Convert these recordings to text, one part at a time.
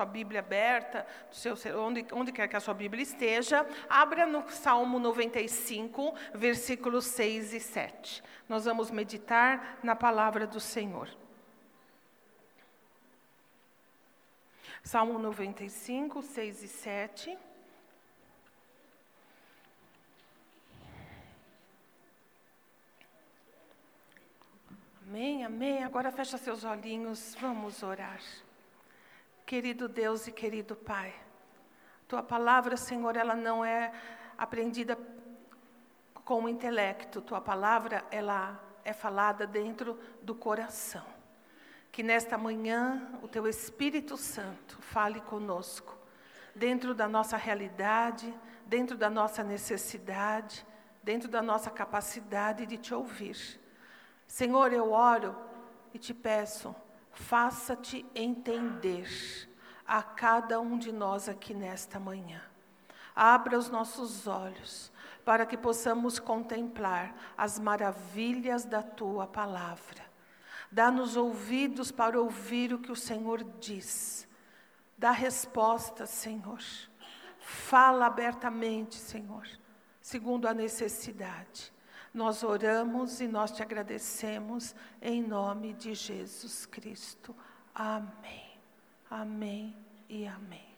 sua Bíblia aberta, seu, onde, onde quer que a sua Bíblia esteja, abra no Salmo 95, versículos 6 e 7. Nós vamos meditar na palavra do Senhor. Salmo 95, 6 e 7. Amém, amém. Agora fecha seus olhinhos, vamos orar. Querido Deus e querido Pai, tua palavra, Senhor, ela não é aprendida com o intelecto, tua palavra, ela é falada dentro do coração. Que nesta manhã o teu Espírito Santo fale conosco, dentro da nossa realidade, dentro da nossa necessidade, dentro da nossa capacidade de te ouvir. Senhor, eu oro e te peço, faça-te entender a cada um de nós aqui nesta manhã. Abra os nossos olhos para que possamos contemplar as maravilhas da tua palavra. Dá-nos ouvidos para ouvir o que o Senhor diz. Dá resposta, Senhor. Fala abertamente, Senhor, segundo a necessidade. Nós oramos e nós te agradecemos em nome de Jesus Cristo. Amém. Amém e amém.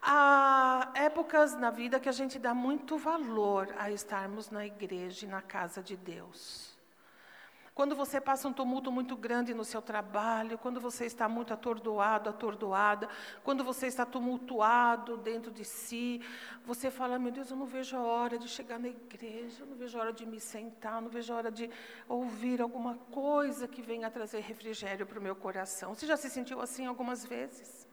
Há épocas na vida que a gente dá muito valor a estarmos na igreja e na casa de Deus. Quando você passa um tumulto muito grande no seu trabalho, quando você está muito atordoado, atordoada, quando você está tumultuado dentro de si, você fala: Meu Deus, eu não vejo a hora de chegar na igreja, eu não vejo a hora de me sentar, eu não vejo a hora de ouvir alguma coisa que venha trazer refrigério para o meu coração. Você já se sentiu assim algumas vezes?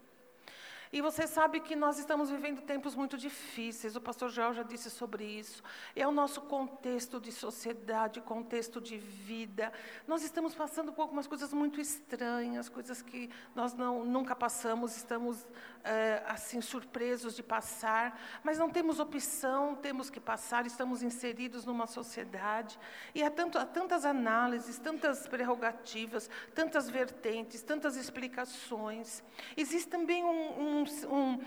E você sabe que nós estamos vivendo tempos muito difíceis, o pastor Joel já disse sobre isso. É o nosso contexto de sociedade, contexto de vida. Nós estamos passando por algumas coisas muito estranhas, coisas que nós não, nunca passamos, estamos é, assim surpresos de passar, mas não temos opção, temos que passar, estamos inseridos numa sociedade. E há, tanto, há tantas análises, tantas prerrogativas, tantas vertentes, tantas explicações. Existe também um, um um,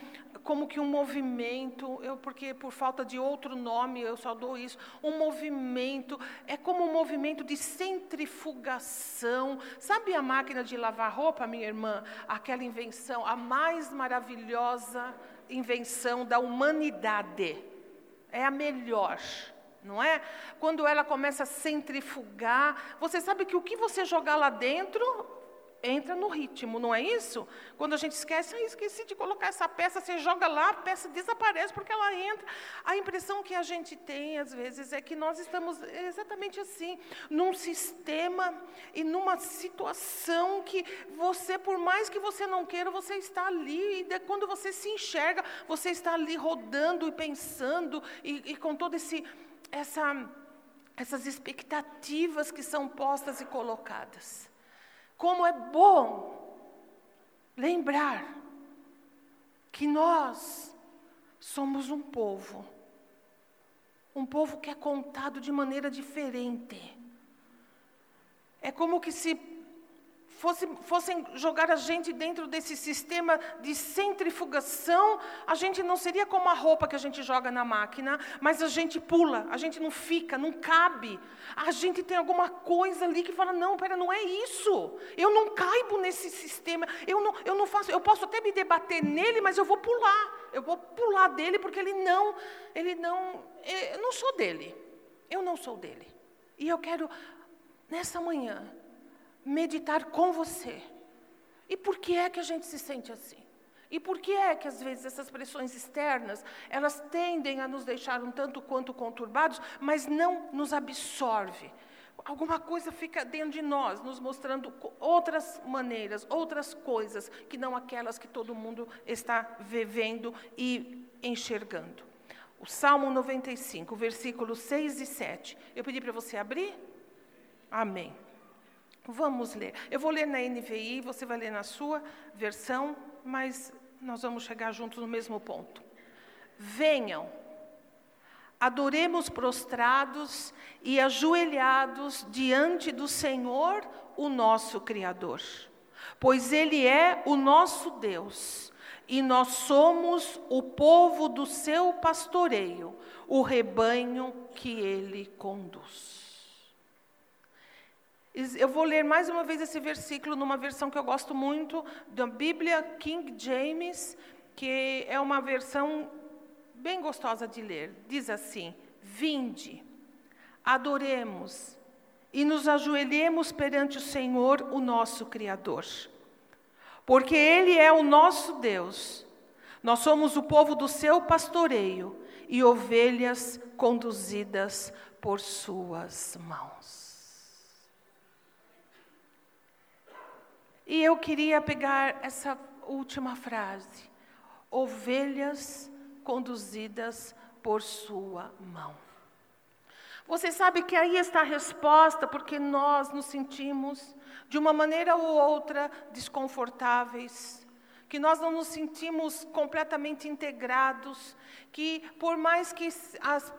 como que um movimento, eu, porque por falta de outro nome eu só dou isso, um movimento, é como um movimento de centrifugação. Sabe a máquina de lavar roupa, minha irmã? Aquela invenção, a mais maravilhosa invenção da humanidade. É a melhor não é? Quando ela começa a centrifugar, você sabe que o que você jogar lá dentro entra no ritmo, não é isso? Quando a gente esquece, ah, esqueci de colocar essa peça, você joga lá, a peça desaparece porque ela entra. A impressão que a gente tem, às vezes, é que nós estamos exatamente assim, num sistema e numa situação que você, por mais que você não queira, você está ali, e quando você se enxerga, você está ali rodando e pensando, e, e com esse. Essa, essas expectativas que são postas e colocadas. Como é bom lembrar que nós somos um povo, um povo que é contado de maneira diferente. É como que se fosse, fossem jogar a gente dentro desse sistema de centrifugação, a gente não seria como a roupa que a gente joga na máquina, mas a gente pula, a gente não fica, não cabe. A gente tem alguma coisa ali que fala: não, pera, não é isso. Eu não caibo nesse sistema. Eu não, eu não faço. Eu posso até me debater nele, mas eu vou pular. Eu vou pular dele porque ele não, ele não, eu não sou dele. Eu não sou dele. E eu quero nessa manhã meditar com você. E por que é que a gente se sente assim? E por que é que às vezes essas pressões externas, elas tendem a nos deixar um tanto quanto conturbados, mas não nos absorve? Alguma coisa fica dentro de nós, nos mostrando outras maneiras, outras coisas, que não aquelas que todo mundo está vivendo e enxergando. O Salmo 95, versículos 6 e 7. Eu pedi para você abrir? Amém. Vamos ler. Eu vou ler na NVI, você vai ler na sua versão, mas nós vamos chegar juntos no mesmo ponto. Venham, adoremos prostrados e ajoelhados diante do Senhor, o nosso Criador. pois Ele é o nosso Deus e nós somos o povo do seu pastoreio, o rebanho que Ele conduz. Eu vou ler mais uma vez esse versículo numa versão que eu gosto muito, da Bíblia King James, que é uma versão bem gostosa de ler. Diz assim: Vinde, adoremos e nos ajoelhemos perante o Senhor, o nosso Criador. Porque Ele é o nosso Deus. Nós somos o povo do seu pastoreio e ovelhas conduzidas por suas mãos. E eu queria pegar essa última frase: ovelhas conduzidas por sua mão. Você sabe que aí está a resposta, porque nós nos sentimos, de uma maneira ou outra, desconfortáveis, que nós não nos sentimos completamente integrados, que por mais que as,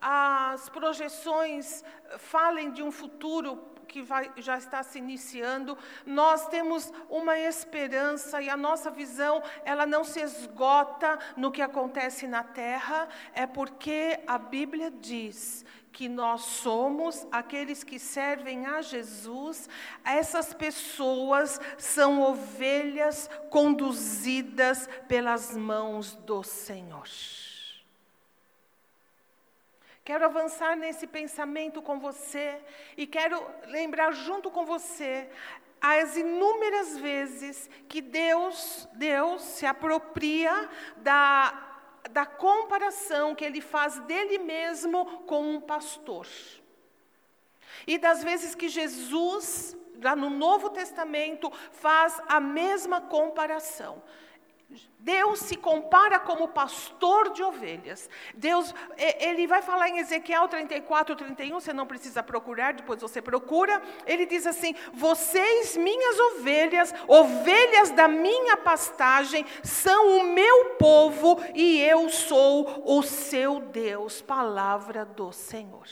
as projeções falem de um futuro que vai, já está se iniciando, nós temos uma esperança e a nossa visão, ela não se esgota no que acontece na terra, é porque a Bíblia diz que nós somos aqueles que servem a Jesus, essas pessoas são ovelhas conduzidas pelas mãos do Senhor. Quero avançar nesse pensamento com você e quero lembrar junto com você as inúmeras vezes que Deus, Deus se apropria da da comparação que ele faz dele mesmo com um pastor. E das vezes que Jesus, lá no Novo Testamento, faz a mesma comparação. Deus se compara como pastor de ovelhas. Deus, ele vai falar em Ezequiel 34, 31, você não precisa procurar, depois você procura. Ele diz assim: Vocês, minhas ovelhas, ovelhas da minha pastagem, são o meu povo e eu sou o seu Deus. Palavra do Senhor.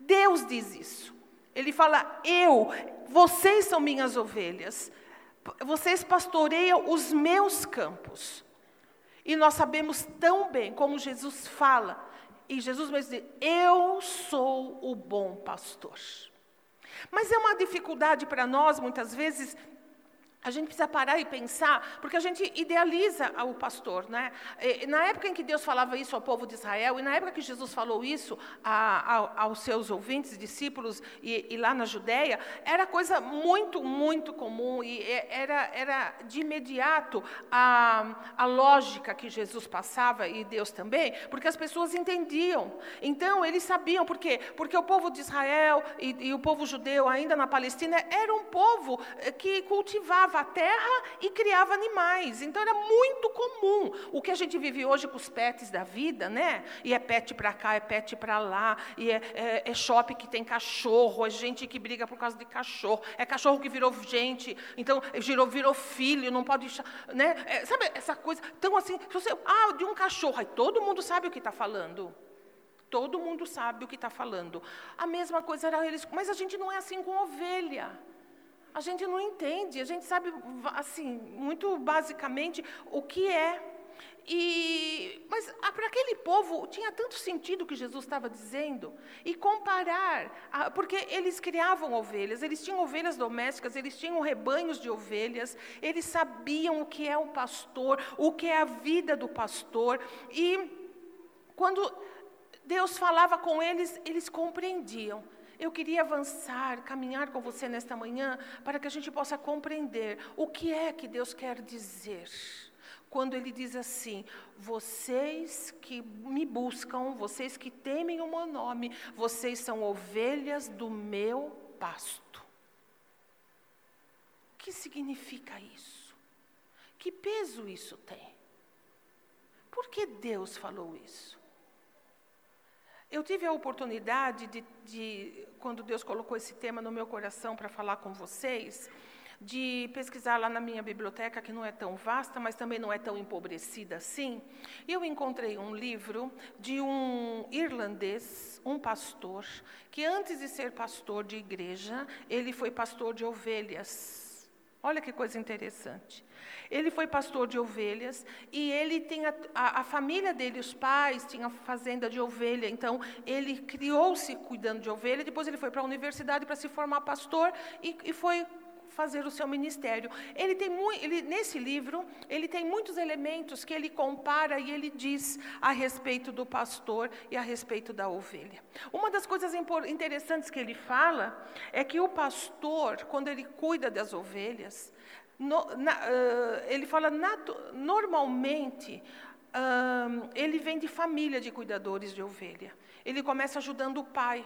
Deus diz isso. Ele fala: Eu, vocês são minhas ovelhas vocês pastoreiam os meus campos. E nós sabemos tão bem como Jesus fala, e Jesus vai dizer: Eu sou o bom pastor. Mas é uma dificuldade para nós, muitas vezes, a gente precisa parar e pensar, porque a gente idealiza o pastor. Né? Na época em que Deus falava isso ao povo de Israel, e na época que Jesus falou isso a, a, aos seus ouvintes, discípulos, e, e, lá na Judéia, era coisa muito, muito comum, e era, era de imediato a, a lógica que Jesus passava, e Deus também, porque as pessoas entendiam. Então, eles sabiam, por quê? Porque o povo de Israel e, e o povo judeu, ainda na Palestina, era um povo eh, que cultivava a terra e criava animais. Então era muito comum. O que a gente vive hoje com os pets da vida, né? E é pet para cá, é pet para lá, e é, é, é shopping que tem cachorro, é gente que briga por causa de cachorro, é cachorro que virou gente, então virou, virou filho, não pode. Né? É, sabe essa coisa? Então, assim, você, ah, de um cachorro, aí todo mundo sabe o que está falando. Todo mundo sabe o que está falando. A mesma coisa era eles, mas a gente não é assim com ovelha a gente não entende, a gente sabe, assim, muito basicamente o que é. E, mas para aquele povo tinha tanto sentido o que Jesus estava dizendo. E comparar, porque eles criavam ovelhas, eles tinham ovelhas domésticas, eles tinham rebanhos de ovelhas, eles sabiam o que é o pastor, o que é a vida do pastor. E quando Deus falava com eles, eles compreendiam. Eu queria avançar, caminhar com você nesta manhã, para que a gente possa compreender o que é que Deus quer dizer. Quando Ele diz assim: Vocês que me buscam, vocês que temem o meu nome, vocês são ovelhas do meu pasto. O que significa isso? Que peso isso tem? Por que Deus falou isso? Eu tive a oportunidade de, de, quando Deus colocou esse tema no meu coração para falar com vocês, de pesquisar lá na minha biblioteca, que não é tão vasta, mas também não é tão empobrecida assim. Eu encontrei um livro de um irlandês, um pastor, que antes de ser pastor de igreja, ele foi pastor de ovelhas. Olha que coisa interessante. Ele foi pastor de ovelhas e ele tem a, a, família dele, os pais, tinham fazenda de ovelha. Então, ele criou-se cuidando de ovelha. Depois, ele foi para a universidade para se formar pastor e, e foi fazer o seu ministério. Ele tem ele, nesse livro, ele tem muitos elementos que ele compara e ele diz a respeito do pastor e a respeito da ovelha. Uma das coisas interessantes que ele fala é que o pastor, quando ele cuida das ovelhas, no, na, uh, ele fala normalmente uh, ele vem de família de cuidadores de ovelha. Ele começa ajudando o pai.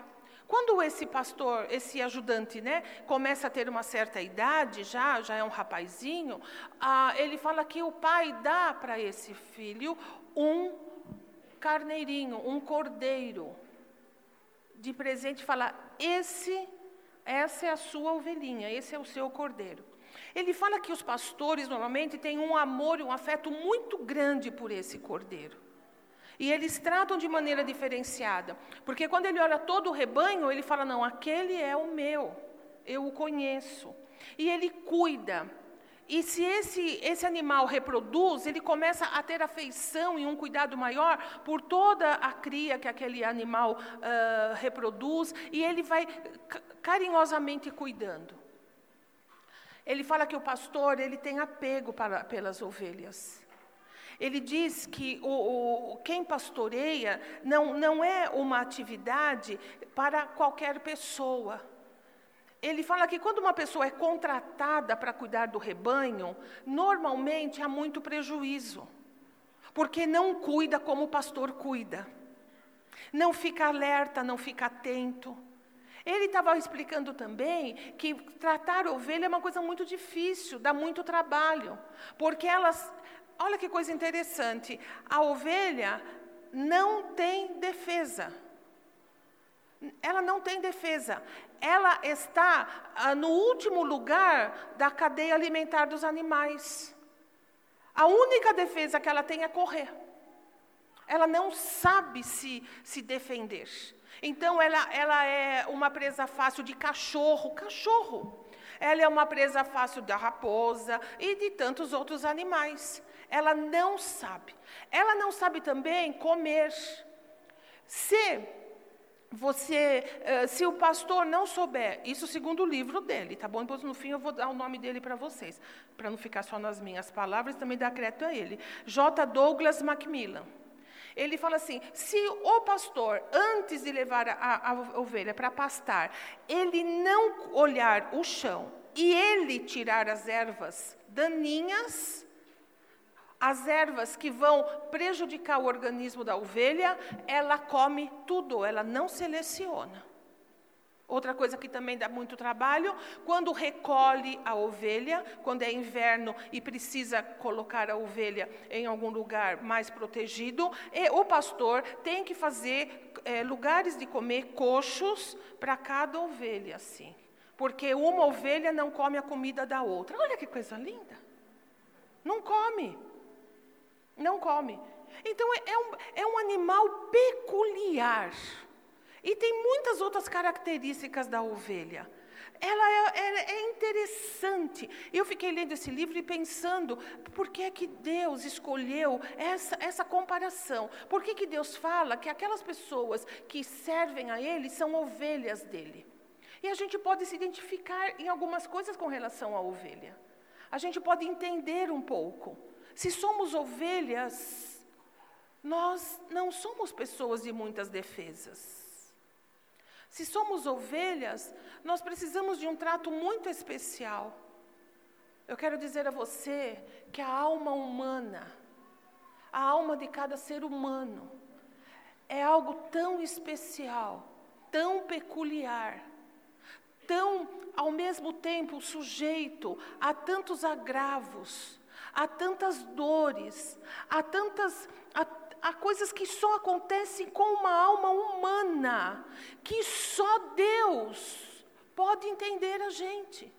Quando esse pastor, esse ajudante, né, começa a ter uma certa idade, já, já é um rapazinho, ah, ele fala que o pai dá para esse filho um carneirinho, um cordeiro de presente, fala: esse, essa é a sua ovelhinha, esse é o seu cordeiro. Ele fala que os pastores normalmente têm um amor e um afeto muito grande por esse cordeiro. E eles tratam de maneira diferenciada. Porque quando ele olha todo o rebanho, ele fala: não, aquele é o meu, eu o conheço. E ele cuida. E se esse, esse animal reproduz, ele começa a ter afeição e um cuidado maior por toda a cria que aquele animal uh, reproduz, e ele vai carinhosamente cuidando. Ele fala que o pastor ele tem apego para, pelas ovelhas. Ele diz que o, o, quem pastoreia não, não é uma atividade para qualquer pessoa. Ele fala que quando uma pessoa é contratada para cuidar do rebanho, normalmente há muito prejuízo, porque não cuida como o pastor cuida, não fica alerta, não fica atento. Ele estava explicando também que tratar ovelha é uma coisa muito difícil, dá muito trabalho, porque elas olha que coisa interessante. A ovelha não tem defesa. Ela não tem defesa. Ela está ah, no último lugar da cadeia alimentar dos animais. A única defesa que ela tem é correr. Ela não sabe se, se defender. Então, ela, ela é uma presa fácil de cachorro. Cachorro. Ela é uma presa fácil da raposa e de tantos outros animais. Ela não sabe. Ela não sabe também comer. Se você, eh, se o pastor não souber, isso segundo o livro dele, tá bom? Depois no fim eu vou dar o nome dele para vocês, para não ficar só nas minhas palavras, também dar crédito a ele. J. Douglas Macmillan. Ele fala assim: se o pastor, antes de levar a, a ovelha para pastar, ele não olhar o chão e ele tirar as ervas daninhas, as ervas que vão prejudicar o organismo da ovelha, ela come tudo, ela não seleciona. Outra coisa que também dá muito trabalho, quando recolhe a ovelha, quando é inverno e precisa colocar a ovelha em algum lugar mais protegido, o pastor tem que fazer é, lugares de comer coxos para cada ovelha, assim. Porque uma ovelha não come a comida da outra. Olha que coisa linda. Não come. Não come. Então é, é um, é um animal peculiar. E tem muitas outras características da ovelha. Ela é, é, interessante. Eu fiquei lendo esse livro e pensando, por que é que Deus escolheu essa, essa comparação? Por que, que Deus fala que aquelas pessoas que servem a Ele são ovelhas dele? E a gente pode se identificar em algumas coisas com relação à ovelha. A gente pode entender um pouco. Se somos ovelhas, nós não somos pessoas de muitas defesas. Se somos ovelhas, nós precisamos de um trato muito especial. Eu quero dizer a você que a alma humana, a alma de cada ser humano, é algo tão especial, tão peculiar, tão, ao mesmo tempo, sujeito a tantos agravos, há tantas dores, há tantas há, há coisas que só acontecem com uma alma humana, que só Deus pode entender a gente.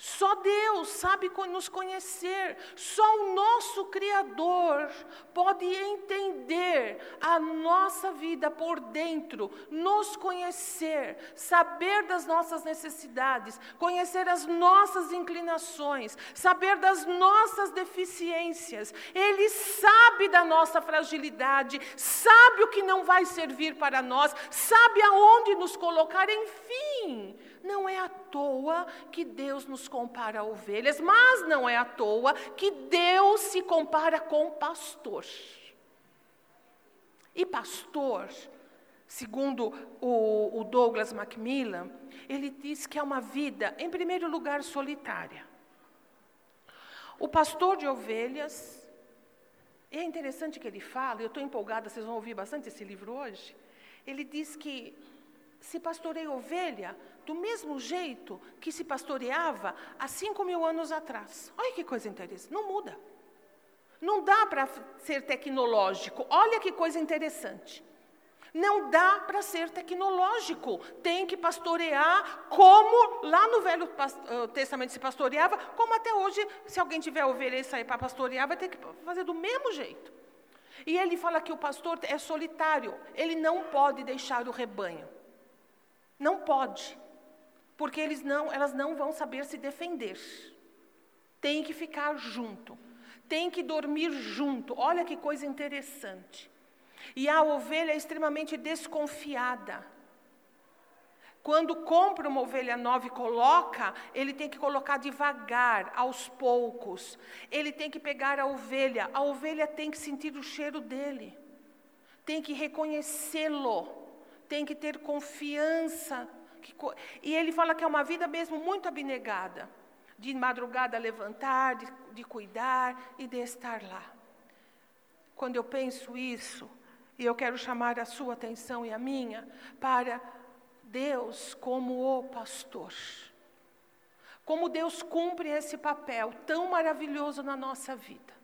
Só Deus sabe nos conhecer, só o nosso Criador pode entender a nossa vida por dentro, nos conhecer, saber das nossas necessidades, conhecer as nossas inclinações, saber das nossas deficiências. Ele sabe da nossa fragilidade, sabe o que não vai servir para nós, sabe aonde nos colocar, enfim. Não é à toa que Deus nos compara a ovelhas, mas não é à toa que Deus se compara com pastor. E pastor, segundo o, o Douglas Macmillan, ele diz que é uma vida, em primeiro lugar, solitária. O pastor de ovelhas, é interessante que ele fala, eu estou empolgada, vocês vão ouvir bastante esse livro hoje. Ele diz que se pastoreia ovelha do mesmo jeito que se pastoreava há cinco mil anos atrás. Olha que coisa interessante, não muda. Não dá para ser tecnológico. Olha que coisa interessante. Não dá para ser tecnológico. Tem que pastorear como lá no Velho eh, Testamento se pastoreava, como até hoje, se alguém tiver ovelha e sair para pastorear, vai ter que fazer do mesmo jeito. E ele fala que o pastor é solitário, ele não pode deixar o rebanho. Não pode porque eles não, elas não vão saber se defender. Tem que ficar junto, tem que dormir junto. Olha que coisa interessante. E a ovelha é extremamente desconfiada. Quando compra uma ovelha nova e coloca, ele tem que colocar devagar, aos poucos. Ele tem que pegar a ovelha, a ovelha tem que sentir o cheiro dele, tem que reconhecê-lo, tem que ter confiança e ele fala que é uma vida mesmo muito abnegada. De madrugada levantar, de, de cuidar e de estar lá. Quando eu penso isso, e eu quero chamar a sua atenção e a minha para Deus como o pastor. Como Deus cumpre esse papel tão maravilhoso na nossa vida.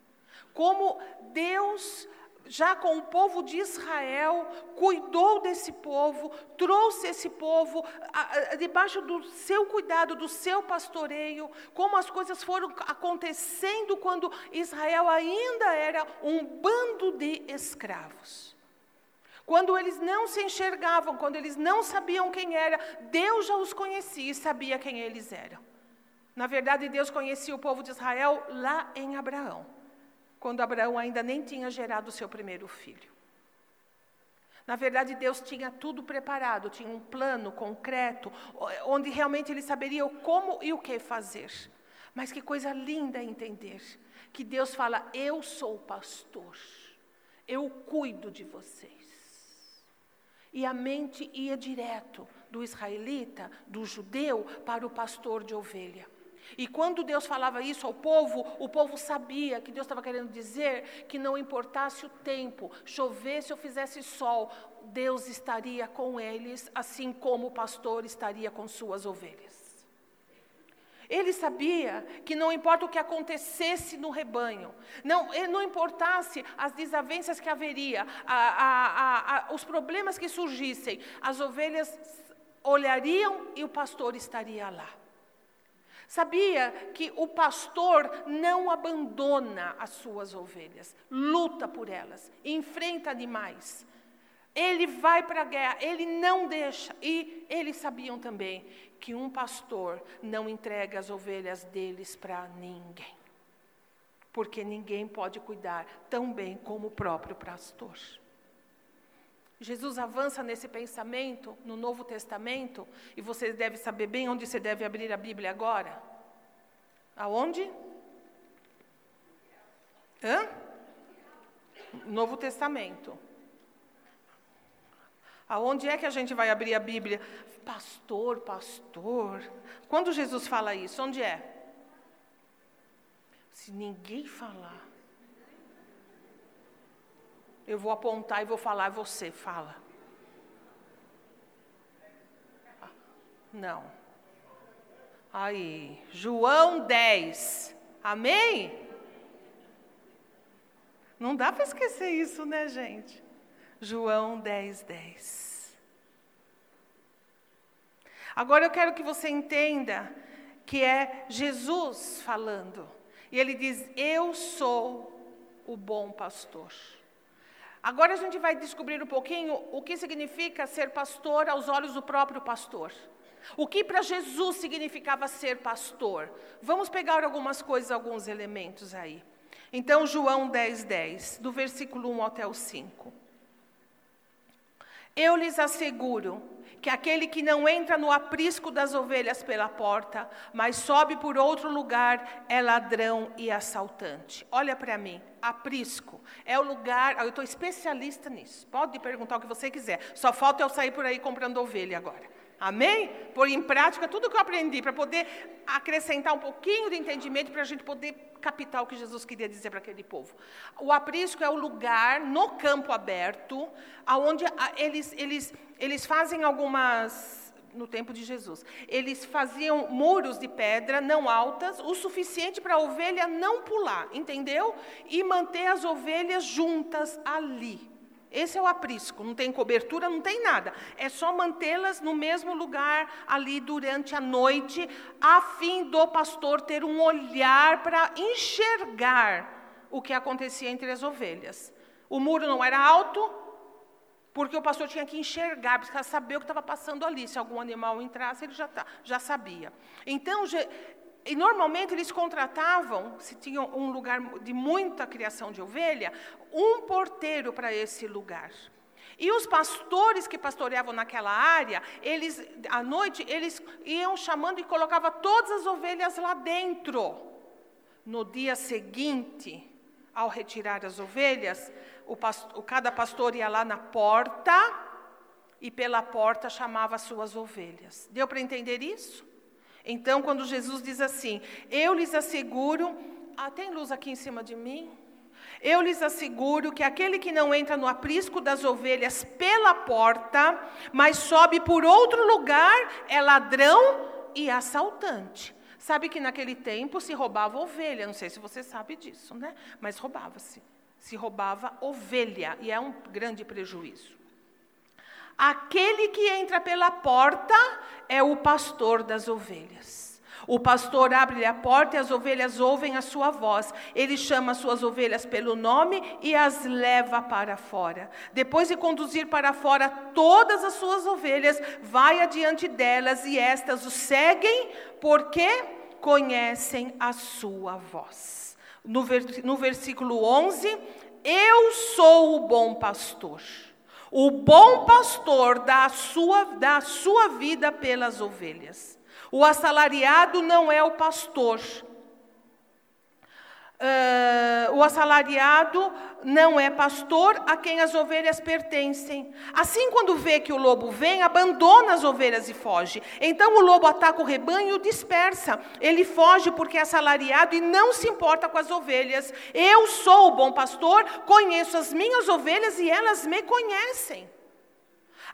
Como Deus já com o povo de Israel, cuidou desse povo, trouxe esse povo a, a, debaixo do seu cuidado, do seu pastoreio, como as coisas foram acontecendo quando Israel ainda era um bando de escravos. Quando eles não se enxergavam, quando eles não sabiam quem era, Deus já os conhecia e sabia quem eles eram. Na verdade, Deus conhecia o povo de Israel lá em Abraão quando Abraão ainda nem tinha gerado o seu primeiro filho. Na verdade, Deus tinha tudo preparado, tinha um plano concreto, onde realmente ele saberia como e o que fazer. Mas que coisa linda entender que Deus fala: Eu sou o pastor, eu cuido de vocês. E a mente ia direto do israelita, do judeu, para o pastor de ovelha. E quando Deus falava isso ao povo, o povo sabia que Deus estava querendo dizer que não importasse o tempo, chovesse ou fizesse sol, Deus estaria com eles, assim como o pastor estaria com suas ovelhas. Ele sabia que não importa o que acontecesse no rebanho, não, não importasse as desavenças que haveria, a, a, a, os problemas que surgissem, as ovelhas olhariam e o pastor estaria lá. Sabia que o pastor não abandona as suas ovelhas, luta por elas, enfrenta animais. Ele vai para a guerra, ele não deixa. E eles sabiam também que um pastor não entrega as ovelhas deles para ninguém. Porque ninguém pode cuidar tão bem como o próprio pastor. Jesus avança nesse pensamento no Novo Testamento, e você deve saber bem onde você deve abrir a Bíblia agora. Aonde? Hã? Novo Testamento. Aonde é que a gente vai abrir a Bíblia? Pastor, pastor. Quando Jesus fala isso, onde é? Se ninguém falar, eu vou apontar e vou falar, você fala. Não. Aí, João 10. Amém? Não dá para esquecer isso, né, gente? João 10, 10. Agora eu quero que você entenda que é Jesus falando. E ele diz: Eu sou o bom pastor. Agora a gente vai descobrir um pouquinho o que significa ser pastor aos olhos do próprio pastor. O que para Jesus significava ser pastor? Vamos pegar algumas coisas, alguns elementos aí. Então, João 10, 10, do versículo 1 até o 5. Eu lhes asseguro que aquele que não entra no aprisco das ovelhas pela porta, mas sobe por outro lugar, é ladrão e assaltante. Olha para mim, aprisco é o lugar. Eu estou especialista nisso. Pode perguntar o que você quiser. Só falta eu sair por aí comprando ovelha agora. Amém? Pôr em prática tudo que eu aprendi, para poder acrescentar um pouquinho de entendimento, para a gente poder captar o que Jesus queria dizer para aquele povo. O aprisco é o lugar no campo aberto, onde eles, eles, eles fazem algumas. No tempo de Jesus, eles faziam muros de pedra não altas, o suficiente para a ovelha não pular, entendeu? E manter as ovelhas juntas ali. Esse é o aprisco, não tem cobertura, não tem nada. É só mantê-las no mesmo lugar ali durante a noite, a fim do pastor ter um olhar para enxergar o que acontecia entre as ovelhas. O muro não era alto, porque o pastor tinha que enxergar, para saber o que estava passando ali. Se algum animal entrasse, ele já, tá, já sabia. Então, e normalmente eles contratavam, se tinham um lugar de muita criação de ovelha, um porteiro para esse lugar. E os pastores que pastoreavam naquela área, eles à noite eles iam chamando e colocavam todas as ovelhas lá dentro. No dia seguinte, ao retirar as ovelhas, o cada pastor ia lá na porta e pela porta chamava as suas ovelhas. Deu para entender isso? Então, quando Jesus diz assim: Eu lhes asseguro, ah, tem luz aqui em cima de mim? Eu lhes asseguro que aquele que não entra no aprisco das ovelhas pela porta, mas sobe por outro lugar, é ladrão e assaltante. Sabe que naquele tempo se roubava ovelha, não sei se você sabe disso, né? Mas roubava-se. Se roubava ovelha, e é um grande prejuízo. Aquele que entra pela porta é o pastor das ovelhas. O pastor abre a porta e as ovelhas ouvem a sua voz. Ele chama as suas ovelhas pelo nome e as leva para fora. Depois de conduzir para fora todas as suas ovelhas, vai adiante delas e estas o seguem porque conhecem a sua voz. No, no versículo 11, eu sou o bom pastor. O bom pastor dá a sua, dá a sua vida pelas ovelhas. O assalariado não é o pastor. Uh, o assalariado não é pastor a quem as ovelhas pertencem. Assim, quando vê que o lobo vem, abandona as ovelhas e foge. Então o lobo ataca o rebanho e o dispersa. Ele foge porque é assalariado e não se importa com as ovelhas. Eu sou o bom pastor, conheço as minhas ovelhas e elas me conhecem.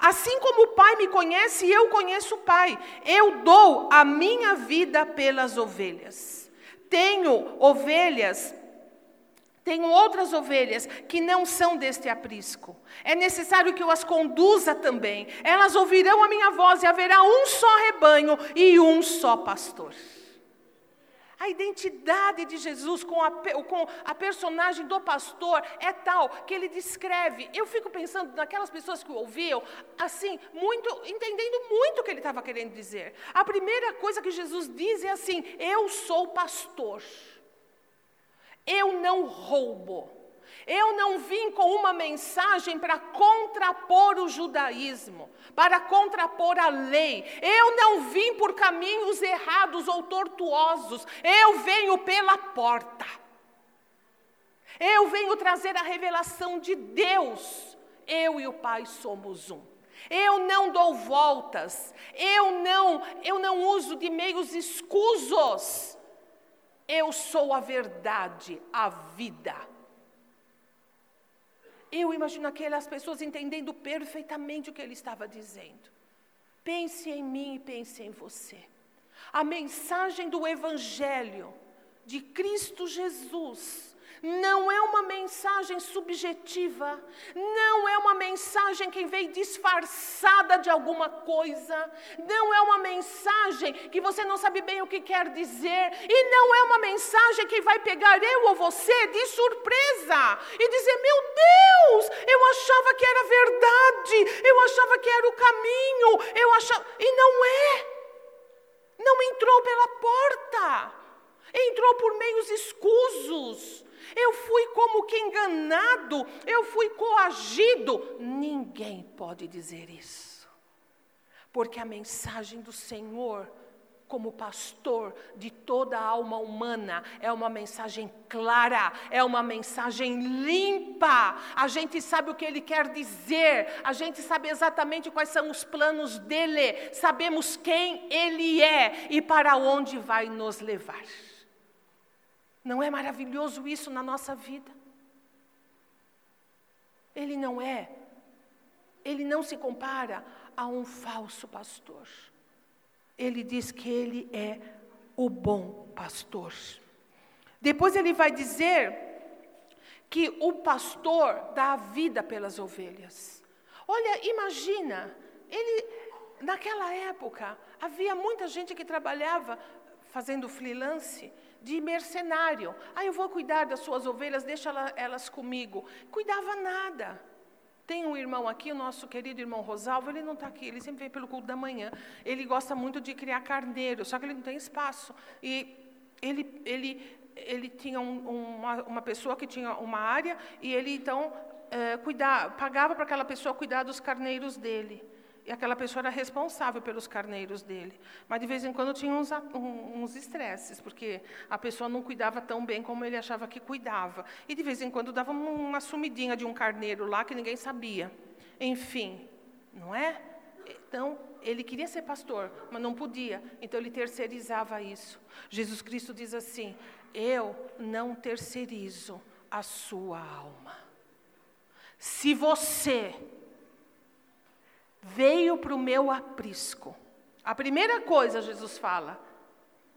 Assim como o Pai me conhece, eu conheço o Pai. Eu dou a minha vida pelas ovelhas. Tenho ovelhas tenho outras ovelhas que não são deste aprisco. É necessário que eu as conduza também. Elas ouvirão a minha voz e haverá um só rebanho e um só pastor. A identidade de Jesus com a, com a personagem do pastor é tal que ele descreve. Eu fico pensando naquelas pessoas que o ouviam, assim, muito, entendendo muito o que ele estava querendo dizer. A primeira coisa que Jesus diz é assim: Eu sou pastor. Eu não roubo. Eu não vim com uma mensagem para contrapor o judaísmo, para contrapor a lei. Eu não vim por caminhos errados ou tortuosos. Eu venho pela porta. Eu venho trazer a revelação de Deus. Eu e o Pai somos um. Eu não dou voltas. Eu não, eu não uso de meios escusos. Eu sou a verdade, a vida. Eu imagino aquelas pessoas entendendo perfeitamente o que ele estava dizendo. Pense em mim e pense em você. A mensagem do Evangelho de Cristo Jesus não é uma mensagem subjetiva, não é uma mensagem que vem disfarçada de alguma coisa, não é uma mensagem que você não sabe bem o que quer dizer, e não é uma mensagem que vai pegar eu ou você de surpresa e dizer: Meu Deus, eu achava que era verdade, eu achava que era o caminho, eu achava. E não é. Não entrou pela porta entrou por meios escusos. Eu fui como que enganado, eu fui coagido. Ninguém pode dizer isso. Porque a mensagem do Senhor, como pastor de toda a alma humana, é uma mensagem clara, é uma mensagem limpa. A gente sabe o que ele quer dizer, a gente sabe exatamente quais são os planos dele, sabemos quem ele é e para onde vai nos levar. Não é maravilhoso isso na nossa vida? Ele não é, ele não se compara a um falso pastor. Ele diz que ele é o bom pastor. Depois ele vai dizer que o pastor dá a vida pelas ovelhas. Olha, imagina, ele naquela época havia muita gente que trabalhava fazendo freelance de mercenário. Ah, eu vou cuidar das suas ovelhas, deixa elas comigo. Cuidava nada. Tem um irmão aqui, o nosso querido irmão Rosalvo, ele não está aqui, ele sempre vem pelo culto da manhã. Ele gosta muito de criar carneiro, só que ele não tem espaço. E ele, ele, ele tinha um, uma, uma pessoa que tinha uma área, e ele então é, cuidar, pagava para aquela pessoa cuidar dos carneiros dele e aquela pessoa era responsável pelos carneiros dele. Mas de vez em quando tinha uns, uns estresses, porque a pessoa não cuidava tão bem como ele achava que cuidava. E de vez em quando dava uma sumidinha de um carneiro lá que ninguém sabia. Enfim, não é? Então, ele queria ser pastor, mas não podia, então ele terceirizava isso. Jesus Cristo diz assim: Eu não terceirizo a sua alma. Se você veio para o meu aprisco. A primeira coisa, Jesus fala,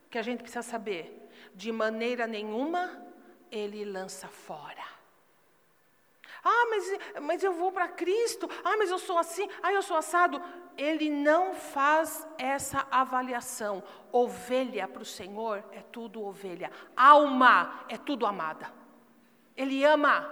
que a gente precisa saber: de maneira nenhuma ele lança fora. Ah, mas, mas eu vou para Cristo. Ah, mas eu sou assim. Ah, eu sou assado. Ele não faz essa avaliação. Ovelha para o Senhor é tudo ovelha. Alma é tudo amada. Ele ama.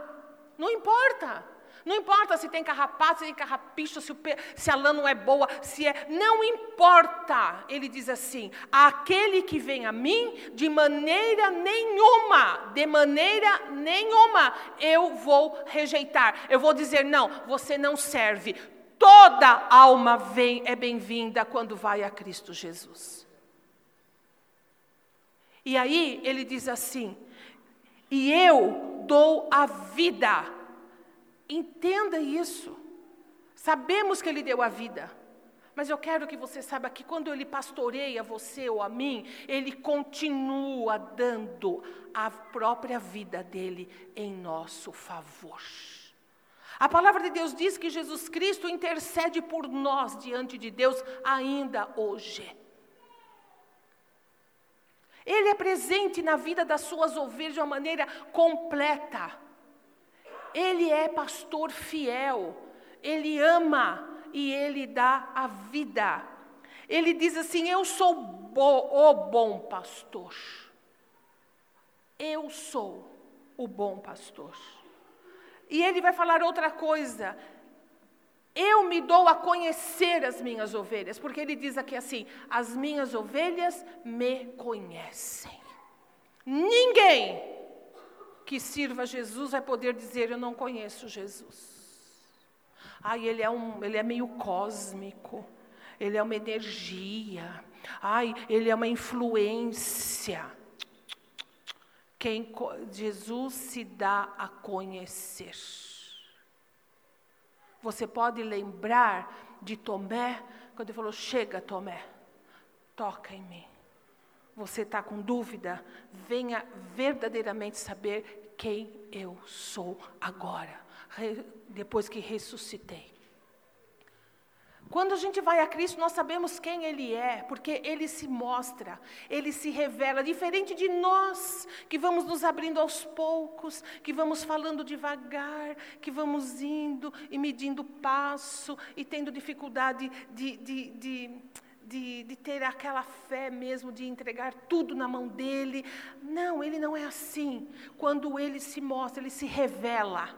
Não importa. Não importa se tem carrapato, se tem carrapicho, se, se, a lã não é boa, se é. Não importa. Ele diz assim: aquele que vem a mim, de maneira nenhuma, de maneira nenhuma, eu vou rejeitar. Eu vou dizer: não, você não serve. Toda alma vem, é bem-vinda quando vai a Cristo Jesus. E aí ele diz assim: e eu dou a vida Entenda isso. Sabemos que Ele deu a vida. Mas eu quero que você saiba que quando Ele pastoreia você ou a mim, Ele continua dando a própria vida dele em nosso favor. A palavra de Deus diz que Jesus Cristo intercede por nós diante de Deus ainda hoje. Ele é presente na vida das suas ovelhas de uma maneira completa. Ele é pastor fiel, ele ama e ele dá a vida. Ele diz assim: Eu sou bo o bom pastor. Eu sou o bom pastor. E ele vai falar outra coisa. Eu me dou a conhecer as minhas ovelhas, porque ele diz aqui assim: as minhas ovelhas me conhecem. Ninguém que sirva Jesus vai poder dizer: Eu não conheço Jesus. Ai, ele é, um, ele é meio cósmico, ele é uma energia, ai, ele é uma influência. Quem Jesus se dá a conhecer. Você pode lembrar de Tomé, quando ele falou: Chega, Tomé, toca em mim você está com dúvida, venha verdadeiramente saber quem eu sou agora, depois que ressuscitei. Quando a gente vai a Cristo, nós sabemos quem Ele é, porque Ele se mostra, Ele se revela, diferente de nós, que vamos nos abrindo aos poucos, que vamos falando devagar, que vamos indo e medindo passo e tendo dificuldade de, de, de, de, de ter aquela fé mesmo, de entregar tudo na mão dEle. Não, Ele não é assim. Quando Ele se mostra, Ele se revela,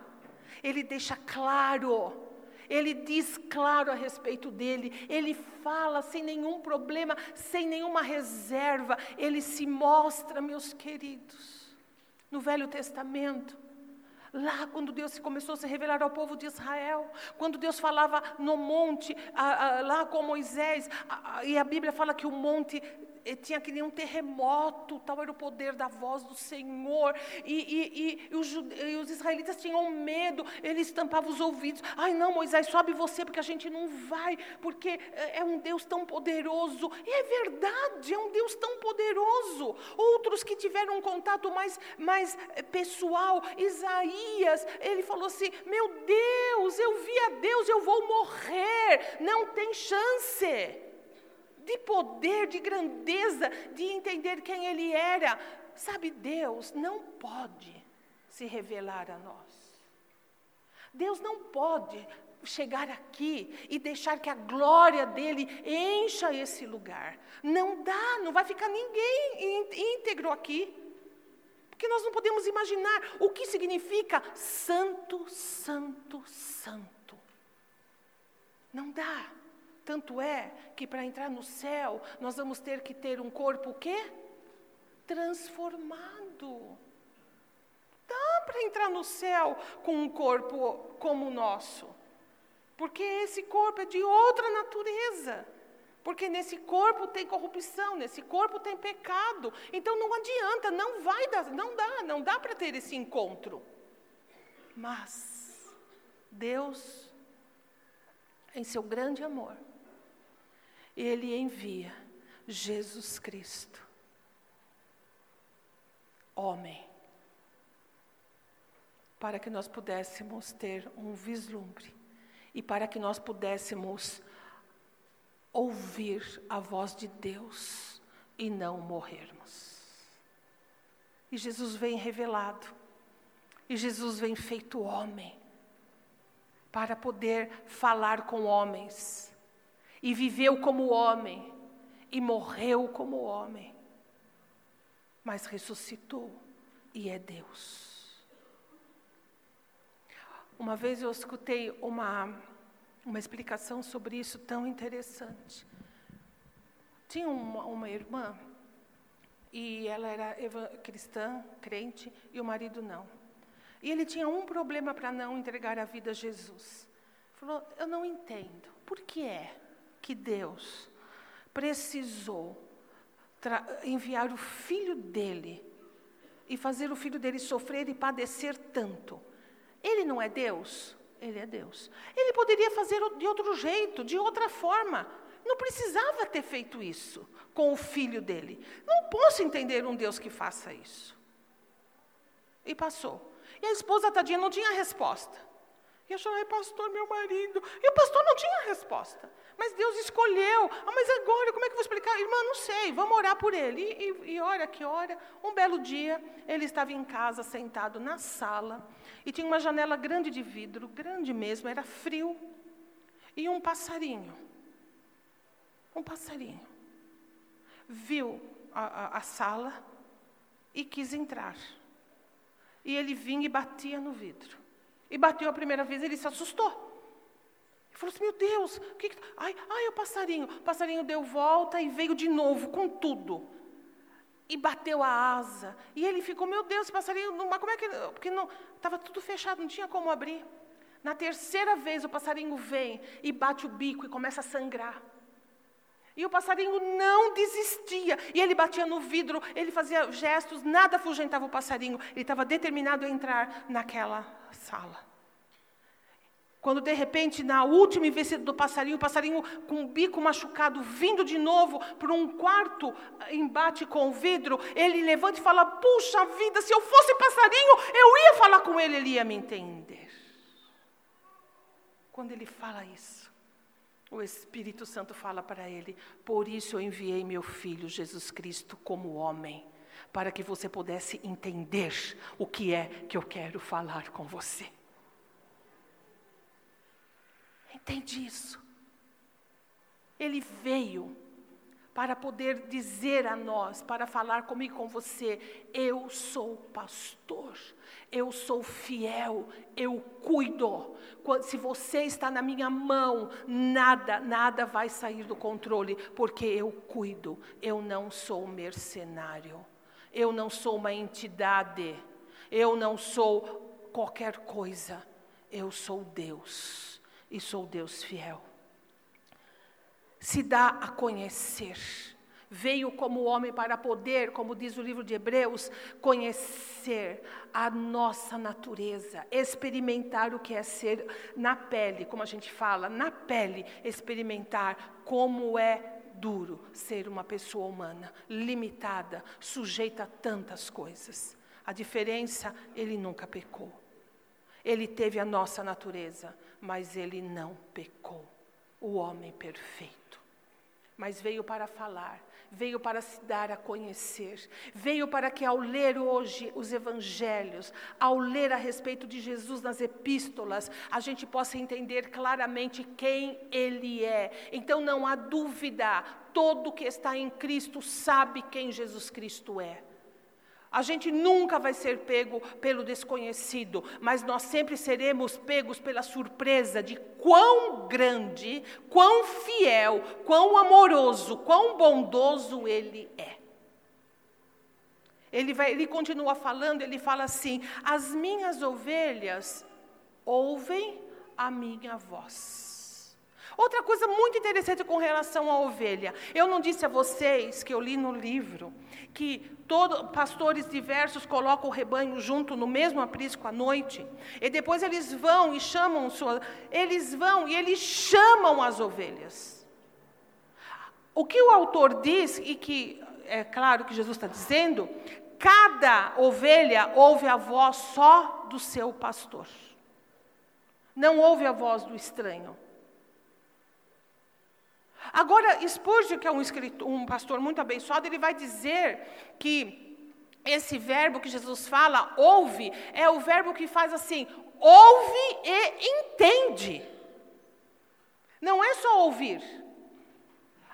Ele deixa claro ele diz claro a respeito dele, ele fala sem nenhum problema, sem nenhuma reserva, ele se mostra, meus queridos. No Velho Testamento, lá quando Deus começou a se revelar ao povo de Israel, quando Deus falava no monte, lá com Moisés, e a Bíblia fala que o monte tinha que nem um terremoto, tal era o poder da voz do Senhor. E, e, e, os, e, os, israelitas tinham medo, eles tampavam os ouvidos. Ai, não, Moisés, sobe você, porque a gente não vai, porque é, é um Deus tão poderoso. E é verdade, é um Deus tão poderoso. Outros que tiveram um contato mais, mais eh, pessoal, Isaías, ele falou assim: Meu Deus, eu vi a Deus, eu vou morrer, não tem chance de poder, de grandeza, de entender quem Ele era. Sabe, Deus não pode se revelar a nós. Deus não pode chegar aqui e deixar que a glória dele encha esse lugar. Não dá, não vai ficar ninguém íntegro aqui. Porque nós não podemos imaginar o que significa santo, santo, santo. Não dá. Tanto é que para entrar no céu, nós vamos ter que ter um corpo o quê? Transformado. Dá para entrar no céu com um corpo como o nosso. Porque esse corpo é de outra natureza. Porque nesse corpo tem corrupção, nesse corpo tem pecado. Então não adianta, não vai dar, não dá, não dá para ter esse encontro. Mas Deus, em seu grande amor, ele envia Jesus Cristo, homem, para que nós pudéssemos ter um vislumbre. E para que nós pudéssemos ouvir a voz de Deus e não morrermos. E Jesus vem revelado, e Jesus vem feito homem, para poder falar com homens e viveu como homem, e morreu como homem, mas ressuscitou e é Deus. Uma vez eu escutei uma, uma explicação sobre isso tão interessante. Tinha uma, uma irmã, e ela era cristã, crente, e o marido não. E ele tinha um problema para não entregar a vida a Jesus. Falou: Eu não entendo. Por que é? Que Deus precisou enviar o filho dele e fazer o filho dele sofrer e padecer tanto. Ele não é Deus? Ele é Deus. Ele poderia fazer de outro jeito, de outra forma. Não precisava ter feito isso com o filho dele. Não posso entender um Deus que faça isso. E passou. E a esposa tadinha não tinha resposta. E eu falei, pastor, meu marido. E o pastor não tinha resposta. Mas Deus escolheu. Ah, mas agora, como é que eu vou explicar? Irmã, não sei, vamos orar por ele. E, e, e ora que ora. Um belo dia, ele estava em casa, sentado na sala, e tinha uma janela grande de vidro, grande mesmo, era frio. E um passarinho, um passarinho, viu a, a, a sala e quis entrar. E ele vinha e batia no vidro. E bateu a primeira vez, ele se assustou. Ele falou assim: Meu Deus, o que, que tá? ai, ai, é o passarinho. O passarinho deu volta e veio de novo com tudo. E bateu a asa. E ele ficou: Meu Deus, esse passarinho, mas como é que. Porque não estava tudo fechado, não tinha como abrir. Na terceira vez, o passarinho vem e bate o bico e começa a sangrar. E o passarinho não desistia. E ele batia no vidro, ele fazia gestos, nada afugentava o passarinho. Ele estava determinado a entrar naquela sala. Quando de repente, na última investida do passarinho, o passarinho com o bico machucado, vindo de novo para um quarto eh, embate com o vidro, ele levanta e fala: Puxa vida, se eu fosse passarinho, eu ia falar com ele, ele ia me entender. Quando ele fala isso, o Espírito Santo fala para ele: Por isso eu enviei meu filho Jesus Cristo como homem, para que você pudesse entender o que é que eu quero falar com você. Entende isso? Ele veio para poder dizer a nós, para falar comigo com você: eu sou pastor, eu sou fiel, eu cuido. Se você está na minha mão, nada, nada vai sair do controle, porque eu cuido. Eu não sou mercenário, eu não sou uma entidade, eu não sou qualquer coisa, eu sou Deus. E sou Deus fiel. Se dá a conhecer. Veio como homem para poder, como diz o livro de Hebreus, conhecer a nossa natureza, experimentar o que é ser na pele, como a gente fala, na pele, experimentar como é duro ser uma pessoa humana, limitada, sujeita a tantas coisas. A diferença, ele nunca pecou. Ele teve a nossa natureza, mas ele não pecou. O homem perfeito mas veio para falar, veio para se dar a conhecer, veio para que ao ler hoje os evangelhos, ao ler a respeito de Jesus nas epístolas, a gente possa entender claramente quem ele é. Então não há dúvida, todo que está em Cristo sabe quem Jesus Cristo é. A gente nunca vai ser pego pelo desconhecido, mas nós sempre seremos pegos pela surpresa de quão grande, quão fiel, quão amoroso, quão bondoso Ele é. Ele, vai, ele continua falando, ele fala assim: As minhas ovelhas ouvem a minha voz. Outra coisa muito interessante com relação à ovelha. Eu não disse a vocês que eu li no livro que todo, pastores diversos colocam o rebanho junto no mesmo aprisco à noite. E depois eles vão e chamam sua, eles vão e eles chamam as ovelhas. O que o autor diz e que é claro que Jesus está dizendo, cada ovelha ouve a voz só do seu pastor. Não ouve a voz do estranho. Agora, Spurgeon, que é um, escritor, um pastor muito abençoado, ele vai dizer que esse verbo que Jesus fala, ouve, é o verbo que faz assim, ouve e entende. Não é só ouvir.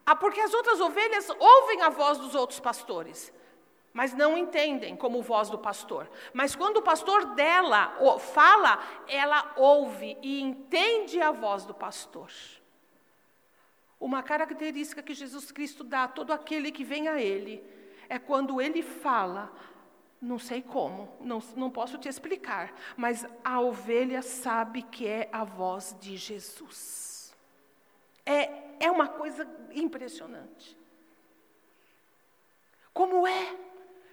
Ah, porque as outras ovelhas ouvem a voz dos outros pastores, mas não entendem como voz do pastor. Mas quando o pastor dela fala, ela ouve e entende a voz do pastor. Uma característica que Jesus Cristo dá a todo aquele que vem a Ele é quando Ele fala, não sei como, não, não posso te explicar, mas a ovelha sabe que é a voz de Jesus. É, é uma coisa impressionante. Como é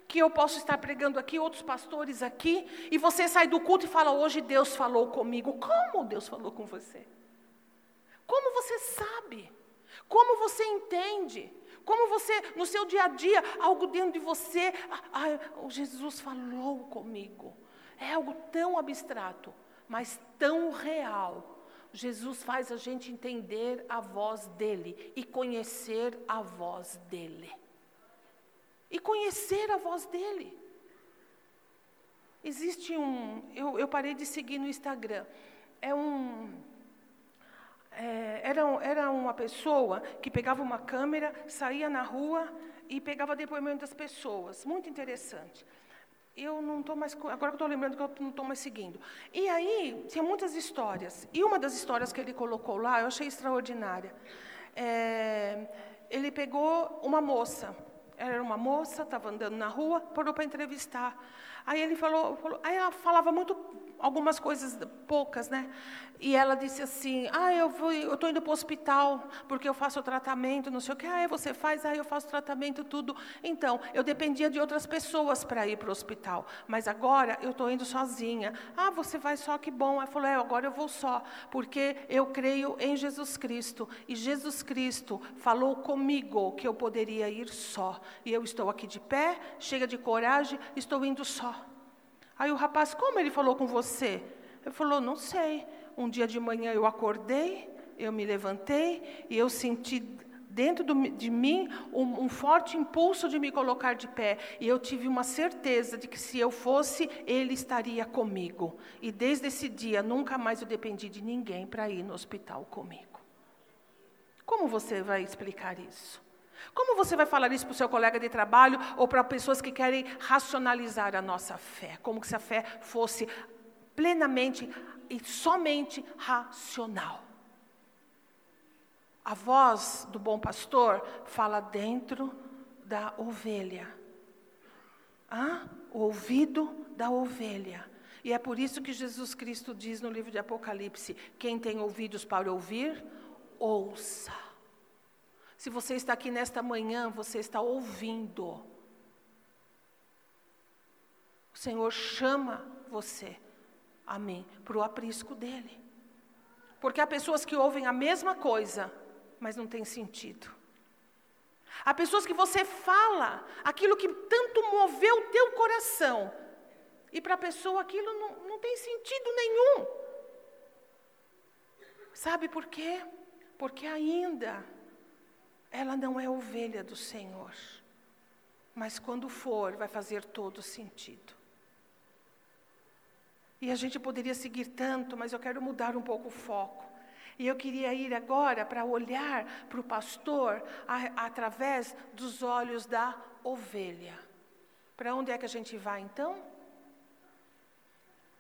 que eu posso estar pregando aqui, outros pastores aqui, e você sai do culto e fala: Hoje Deus falou comigo. Como Deus falou com você? Como você sabe? Como você entende? Como você, no seu dia a dia, algo dentro de você, ah, ah, Jesus falou comigo. É algo tão abstrato, mas tão real. Jesus faz a gente entender a voz dele e conhecer a voz dele. E conhecer a voz dele. Existe um. Eu, eu parei de seguir no Instagram. É um é, era, era uma pessoa que pegava uma câmera, saía na rua e pegava depoimento das pessoas. Muito interessante. Eu não estou mais. Agora que estou lembrando que eu não estou mais seguindo. E aí, tinha muitas histórias. E uma das histórias que ele colocou lá, eu achei extraordinária. É, ele pegou uma moça. Ela era uma moça, estava andando na rua, parou para entrevistar. Aí ele falou, falou, aí ela falava muito algumas coisas poucas, né? E ela disse assim: Ah, eu vou, eu estou indo para o hospital porque eu faço tratamento, não sei o que. Ah, você faz, ah, eu faço tratamento, tudo. Então, eu dependia de outras pessoas para ir para o hospital, mas agora eu estou indo sozinha. Ah, você vai só, que bom. Ela falou: É, agora eu vou só, porque eu creio em Jesus Cristo e Jesus Cristo falou comigo que eu poderia ir só. E eu estou aqui de pé, chega de coragem, estou indo só. Aí o rapaz, como ele falou com você? Ele falou, não sei. Um dia de manhã eu acordei, eu me levantei e eu senti dentro do, de mim um, um, forte impulso de me colocar de pé. E eu tive uma certeza de que se eu fosse, Ele estaria comigo. E desde esse dia, nunca mais eu dependi de ninguém para ir no hospital comigo. Como você vai explicar isso? Como você vai falar isso para o seu colega de trabalho ou para pessoas que querem racionalizar a nossa fé? Como se a fé fosse plenamente e somente racional. A voz do bom pastor fala dentro da ovelha. O ouvido da ovelha. E é por isso que Jesus Cristo diz no livro de Apocalipse: quem tem ouvidos para ouvir, ouça. Se você está aqui nesta manhã, você está ouvindo. O Senhor chama você, amém, para o aprisco dele. Porque há pessoas que ouvem a mesma coisa, mas não tem sentido. Há pessoas que você fala aquilo que tanto moveu o teu coração, e para a pessoa aquilo não, não tem sentido nenhum. Sabe por quê? Porque ainda ela não é ovelha do Senhor. Mas quando for, vai fazer todo sentido. E a gente poderia seguir tanto, mas eu quero mudar um pouco o foco. E eu queria ir agora para olhar para o pastor a, através dos olhos da ovelha. Para onde é que a gente vai então?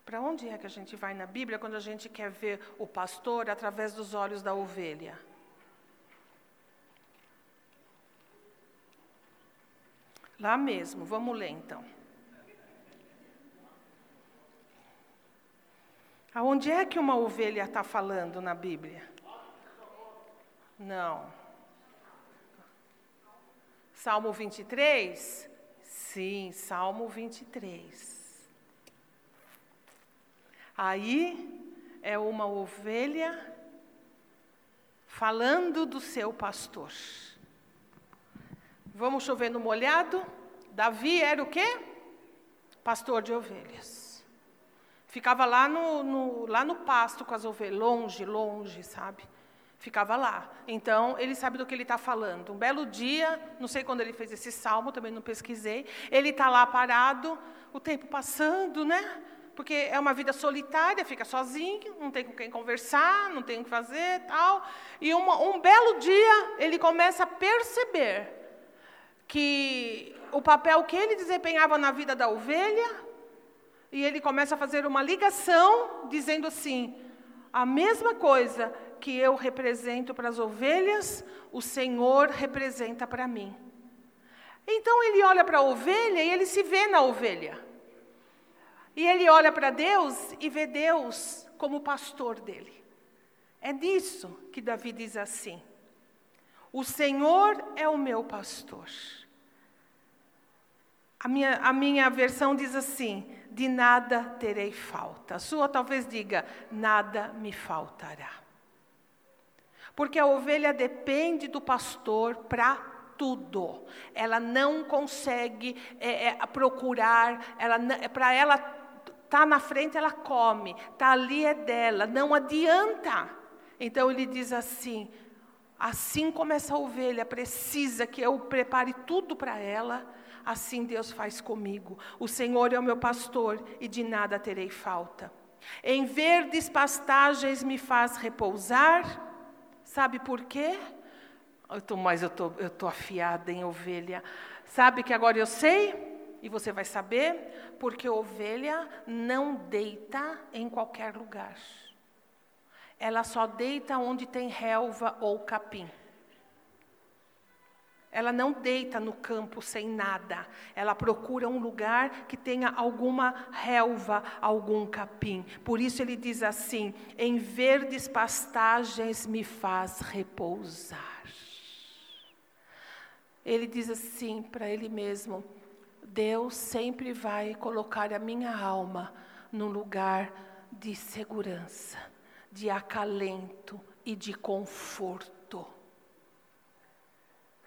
Para onde é que a gente vai na Bíblia quando a gente quer ver o pastor através dos olhos da ovelha? Lá mesmo, vamos ler então. Aonde é que uma ovelha está falando na Bíblia? Não. Salmo 23? Sim, Salmo 23. Aí é uma ovelha falando do seu pastor. Vamos chover no molhado? Davi era o quê? Pastor de ovelhas. Ficava lá no, no, lá no pasto com as ovelhas, longe, longe, sabe? Ficava lá. Então, ele sabe do que ele está falando. Um belo dia, não sei quando ele fez esse salmo, também não pesquisei. Ele está lá parado, o tempo passando, né? Porque é uma vida solitária, fica sozinho, não tem com quem conversar, não tem o que fazer tal. E uma, um belo dia, ele começa a perceber que o papel que ele desempenhava na vida da ovelha e ele começa a fazer uma ligação, dizendo assim: a mesma coisa que eu represento para as ovelhas, o Senhor representa para mim. Então ele olha para a ovelha e ele se vê na ovelha. E ele olha para Deus e vê Deus como pastor dele. É disso que Davi diz assim: O Senhor é o meu pastor. A minha, a minha versão diz assim: de nada terei falta. A sua talvez diga: nada me faltará. Porque a ovelha depende do pastor para tudo. Ela não consegue é, é, procurar, ela, para ela tá na frente, ela come, está ali é dela, não adianta. Então ele diz assim: assim como essa ovelha precisa que eu prepare tudo para ela, assim Deus faz comigo. O Senhor é o meu pastor e de nada terei falta. Em verdes pastagens me faz repousar. Sabe por quê? Eu tô, mas eu tô, eu tô afiada em ovelha. Sabe que agora eu sei? E você vai saber, porque ovelha não deita em qualquer lugar. Ela só deita onde tem relva ou capim. Ela não deita no campo sem nada. Ela procura um lugar que tenha alguma relva, algum capim. Por isso ele diz assim: em verdes pastagens me faz repousar. Ele diz assim para ele mesmo: Deus sempre vai colocar a minha alma num lugar de segurança, de acalento e de conforto.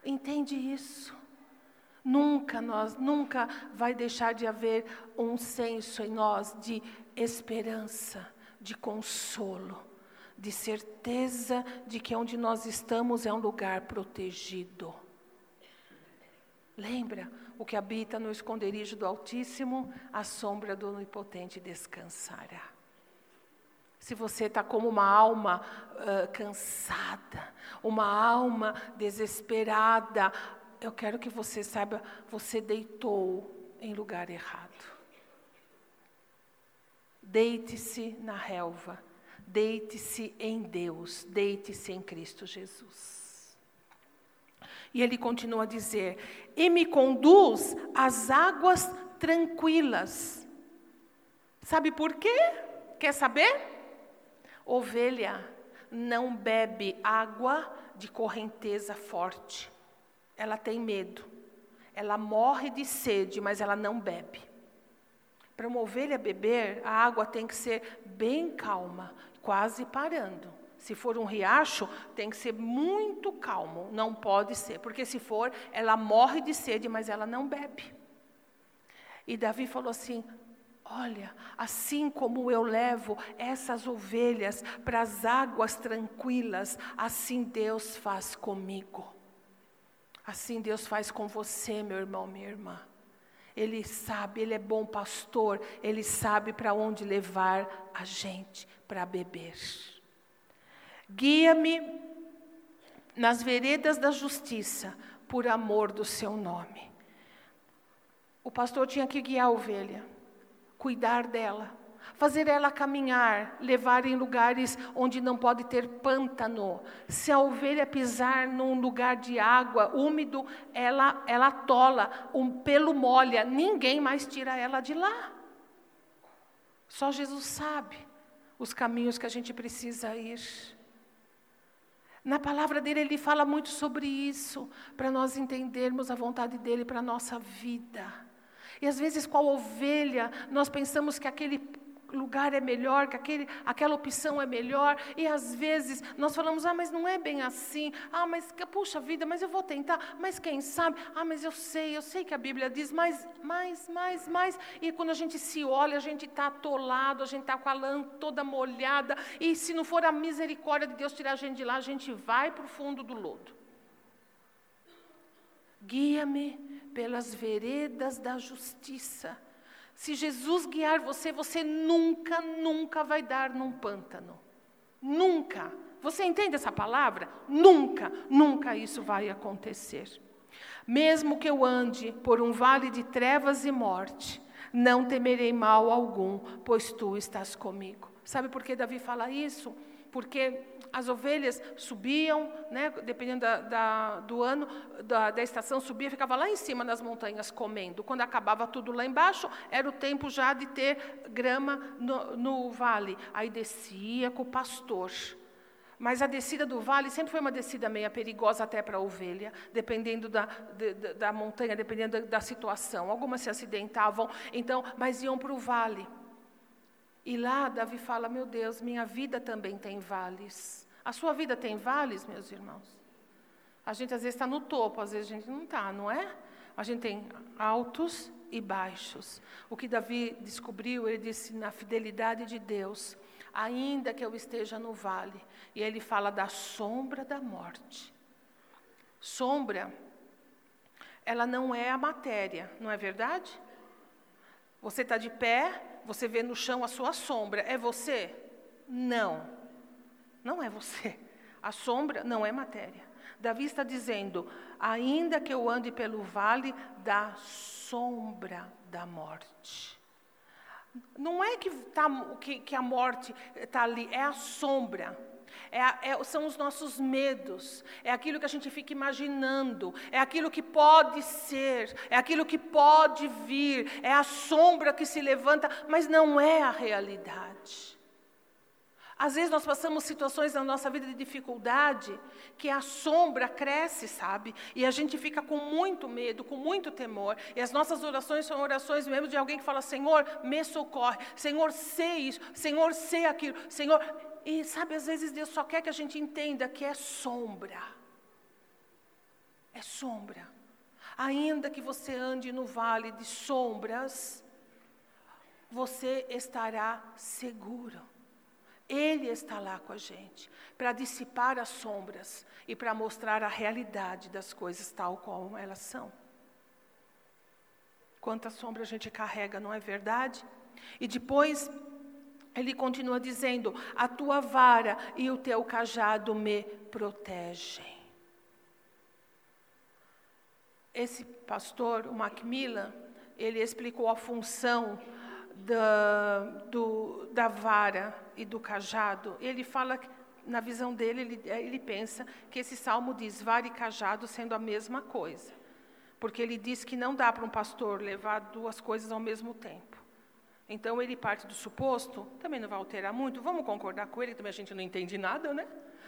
Entende isso? Nunca nós, nunca vai deixar de haver um senso em nós de esperança, de consolo, de certeza de que onde nós estamos é um lugar protegido. Lembra, o que habita no esconderijo do Altíssimo, a sombra do Onipotente descansará. Se você está como uma alma uh, cansada, uma alma desesperada, eu quero que você saiba, você deitou em lugar errado. Deite-se na relva, deite-se em Deus, deite-se em Cristo Jesus. E ele continua a dizer: E me conduz às águas tranquilas. Sabe por quê? Quer saber? Ovelha não bebe água de correnteza forte. Ela tem medo. Ela morre de sede, mas ela não bebe. Para uma ovelha beber, a água tem que ser bem calma, quase parando. Se for um riacho, tem que ser muito calmo, não pode ser, porque se for, ela morre de sede, mas ela não bebe. E Davi falou assim: Olha, assim como eu levo essas ovelhas para as águas tranquilas, assim Deus faz comigo. Assim Deus faz com você, meu irmão, minha irmã. Ele sabe, Ele é bom pastor, Ele sabe para onde levar a gente para beber. Guia-me nas veredas da justiça, por amor do seu nome. O pastor tinha que guiar a ovelha, cuidar dela, fazer ela caminhar, levar em lugares onde não pode ter pântano. Se a ovelha pisar num lugar de água úmido, ela, ela atola, um pelo molha, ninguém mais tira ela de lá. Só Jesus sabe os caminhos que a gente precisa ir. Na palavra dele, ele fala muito sobre isso, para nós entendermos a vontade dele para a nossa vida. E às vezes, com a ovelha, nós pensamos que aquele lugar é melhor, que aquele, aquela opção é melhor, e às vezes nós falamos, ah, mas não é bem assim, ah, mas puxa vida, mas eu vou tentar, mas quem sabe, ah, mas eu sei, eu sei que a Bíblia diz, mais, mais, mais, mais, e quando a gente se olha, a gente está atolado, a gente está com a lã toda molhada, e se não for a misericórdia de Deus tirar a gente de lá, a gente vai para o fundo do lodo. Guia-me pelas veredas da justiça se Jesus guiar você, você nunca, nunca vai dar num pântano. Nunca. Você entende essa palavra? Nunca, nunca isso vai acontecer. Mesmo que eu ande por um vale de trevas e morte, não temerei mal algum, pois tu estás comigo. Sabe por que Davi fala isso? Porque as ovelhas subiam, né, dependendo da, da, do ano, da, da, estação, subia, ficava lá em cima nas montanhas comendo. Quando acabava tudo lá embaixo, era o tempo já de ter grama no, no vale. Aí descia com o pastor. Mas a descida do vale sempre foi uma descida meia perigosa até para a ovelha, dependendo da, da, da montanha, dependendo da, da situação. Algumas se acidentavam, então, mas iam para o vale. E lá Davi fala: Meu Deus, minha vida também tem vales. A sua vida tem vales, meus irmãos? A gente às vezes está no topo, às vezes a gente não está, não é? A gente tem altos e baixos. O que Davi descobriu, ele disse: na fidelidade de Deus, ainda que eu esteja no vale. E ele fala da sombra da morte. Sombra, ela não é a matéria, não é verdade? Você está de pé, você vê no chão a sua sombra. É você? Não. Não é você. A sombra não é matéria. Davi está dizendo: ainda que eu ande pelo vale da sombra da morte. Não é que, tá, que, que a morte está ali, é a sombra. É, é, são os nossos medos, é aquilo que a gente fica imaginando, é aquilo que pode ser, é aquilo que pode vir, é a sombra que se levanta, mas não é a realidade. Às vezes nós passamos situações na nossa vida de dificuldade que a sombra cresce, sabe? E a gente fica com muito medo, com muito temor. E as nossas orações são orações mesmo de alguém que fala: Senhor, me socorre. Senhor, sei isso. Senhor, sei aquilo. Senhor, e sabe, às vezes Deus só quer que a gente entenda que é sombra. É sombra. Ainda que você ande no vale de sombras, você estará seguro. Ele está lá com a gente para dissipar as sombras e para mostrar a realidade das coisas tal como elas são. Quanta sombra a gente carrega, não é verdade? E depois ele continua dizendo: A tua vara e o teu cajado me protegem. Esse pastor, o Macmillan, ele explicou a função da, do, da vara e do cajado. Ele fala, na visão dele, ele, ele pensa que esse salmo diz vara e cajado sendo a mesma coisa. Porque ele diz que não dá para um pastor levar duas coisas ao mesmo tempo. Então ele parte do suposto, também não vai alterar muito, vamos concordar com ele, também a gente não entende nada, né?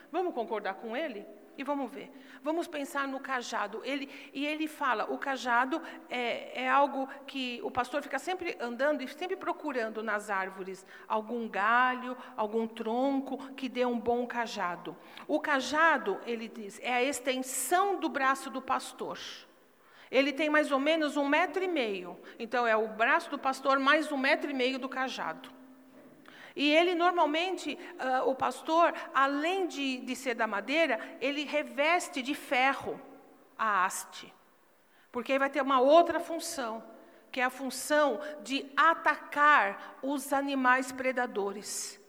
Vamos concordar com ele? E vamos ver. Vamos pensar no cajado. Ele, e ele fala: o cajado é, é algo que o pastor fica sempre andando e sempre procurando nas árvores algum galho, algum tronco que dê um bom cajado. O cajado, ele diz, é a extensão do braço do pastor. Ele tem mais ou menos um metro e meio. Então é o braço do pastor mais um metro e meio do cajado. E ele normalmente, uh, o pastor, além de, de ser da madeira, ele reveste de ferro a haste. Porque aí vai ter uma outra função, que é a função de atacar os animais predadores.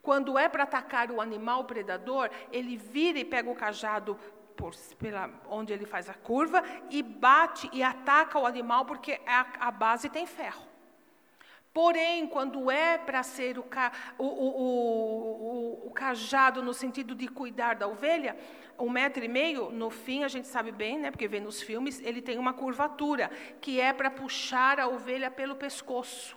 Quando é para atacar o animal predador, ele vira e pega o cajado por, pela, onde ele faz a curva e bate e ataca o animal, porque a, a base tem ferro. Porém, quando é para ser o, o, o, o, cajado no sentido de cuidar da ovelha, um metro e meio, no fim, a gente sabe bem, né, porque vê nos filmes, ele tem uma curvatura, que é para puxar a ovelha pelo pescoço.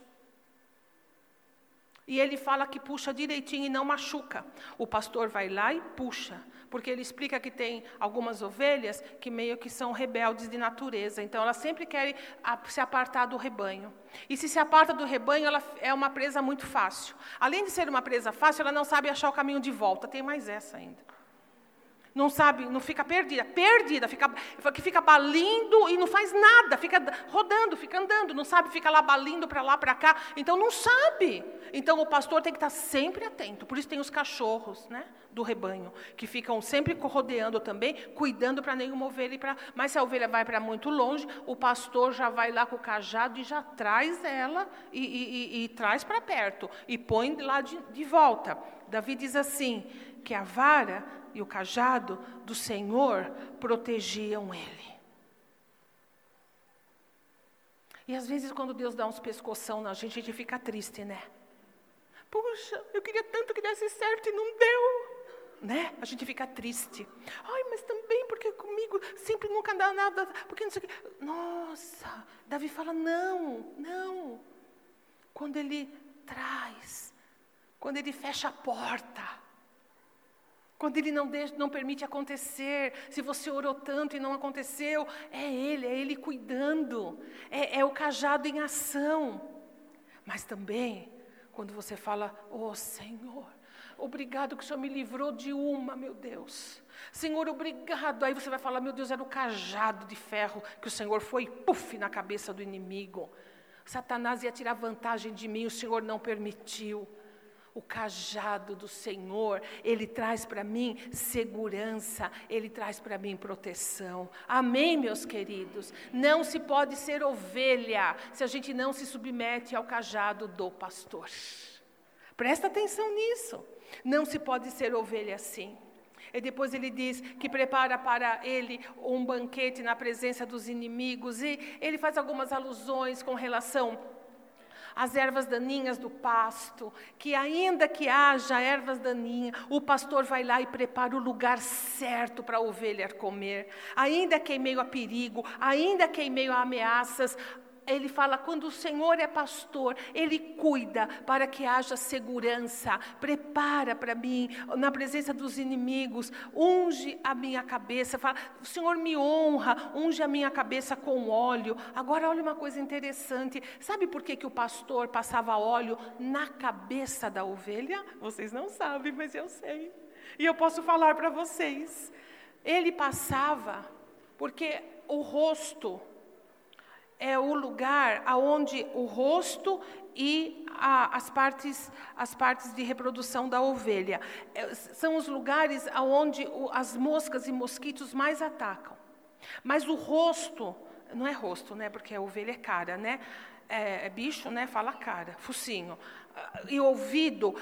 E ele fala que puxa direitinho e não machuca. O pastor vai lá e puxa porque ele explica que tem algumas ovelhas que meio que são rebeldes de natureza, então elas sempre querem se apartar do rebanho. E se se aparta do rebanho, ela é uma presa muito fácil. Além de ser uma presa fácil, ela não sabe achar o caminho de volta. Tem mais essa ainda não sabe, não fica perdida, perdida, fica, que fica balindo e não faz nada, fica rodando, fica andando, não sabe, fica lá balindo para lá, para cá, então não sabe. Então o pastor tem que estar sempre atento, por isso tem os cachorros né, do rebanho, que ficam sempre rodeando também, cuidando para nenhuma ovelha ir para. Mas se a ovelha vai para muito longe, o pastor já vai lá com o cajado e já traz ela e, e, e, e traz para perto, e põe lá de, de volta. Davi diz assim: que a vara e o cajado do Senhor protegiam ele. E às vezes, quando Deus dá uns pescoção na gente, a gente fica triste, né? Puxa, eu queria tanto que desse certo e não deu. Né? A gente fica triste. Ai, mas também porque comigo sempre nunca dá nada. Porque não sei o que. Nossa, Davi fala: não, não. Quando ele traz, quando ele fecha a porta, quando Ele não, deixa, não permite acontecer, se você orou tanto e não aconteceu, é Ele, é Ele cuidando, é, é o cajado em ação. Mas também, quando você fala, oh Senhor, obrigado que o Senhor me livrou de uma, meu Deus. Senhor, obrigado. Aí você vai falar, meu Deus, era o cajado de ferro que o Senhor foi, puf, na cabeça do inimigo. Satanás ia tirar vantagem de mim, o Senhor não permitiu. O cajado do Senhor, ele traz para mim segurança, ele traz para mim proteção. Amém, meus queridos? Não se pode ser ovelha se a gente não se submete ao cajado do pastor. Presta atenção nisso. Não se pode ser ovelha assim. E depois ele diz que prepara para ele um banquete na presença dos inimigos. E ele faz algumas alusões com relação as ervas daninhas do pasto, que ainda que haja ervas daninhas, o pastor vai lá e prepara o lugar certo para a ovelha comer. Ainda que em meio a perigo, ainda que em meio a ameaças, ele fala: quando o Senhor é pastor, Ele cuida para que haja segurança, prepara para mim, na presença dos inimigos, unge a minha cabeça, fala: o Senhor me honra, unge a minha cabeça com óleo. Agora, olha uma coisa interessante: sabe por que, que o pastor passava óleo na cabeça da ovelha? Vocês não sabem, mas eu sei, e eu posso falar para vocês. Ele passava, porque o rosto, é o lugar aonde o rosto e a, as, partes, as partes de reprodução da ovelha. É, são os lugares onde as moscas e mosquitos mais atacam. Mas o rosto, não é rosto, né? Porque a ovelha é cara, né? É, é bicho, né? Fala cara, focinho e ouvido,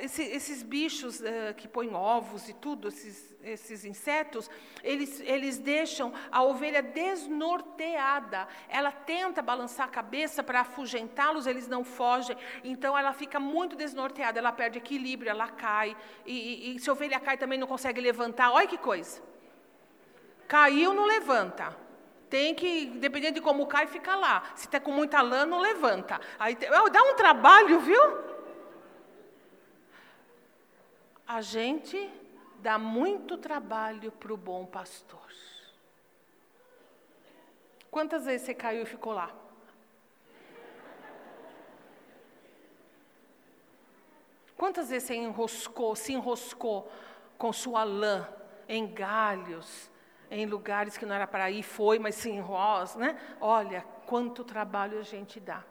esses bichos eh, que põem ovos e tudo, esses, esses insetos, eles, eles deixam a ovelha desnorteada. Ela tenta balançar a cabeça para afugentá-los, eles não fogem. Então ela fica muito desnorteada, ela perde equilíbrio, ela cai. E, e, e se a ovelha cai também não consegue levantar, olha que coisa. Caiu, não levanta tem que, dependendo de como cai, fica lá. Se está com muita lã, não levanta. Aí dá um trabalho, viu? A gente dá muito trabalho para o bom pastor. Quantas vezes você caiu e ficou lá? Quantas vezes você enroscou, se enroscou com sua lã em galhos, em lugares que não era para ir, foi, mas sim rosa, né? Olha, quanto trabalho a gente dá.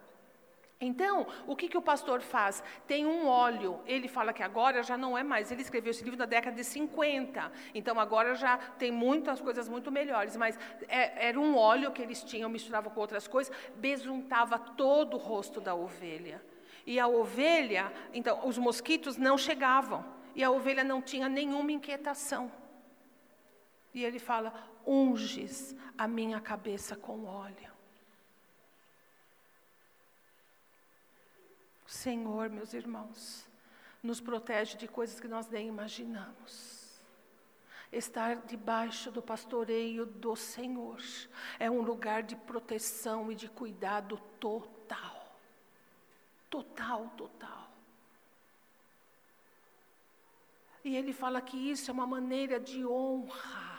Então, o que, que o pastor faz? Tem um óleo, ele fala que agora já não é mais, ele escreveu esse livro na década de 50, então agora já tem muitas coisas muito melhores, mas é, era um óleo que eles tinham, misturavam com outras coisas, besuntava todo o rosto da ovelha. E a ovelha, então, os mosquitos não chegavam, e a ovelha não tinha nenhuma inquietação. E ele fala: unges a minha cabeça com óleo. O Senhor, meus irmãos, nos protege de coisas que nós nem imaginamos. Estar debaixo do pastoreio do Senhor é um lugar de proteção e de cuidado total. Total, total. E ele fala que isso é uma maneira de honra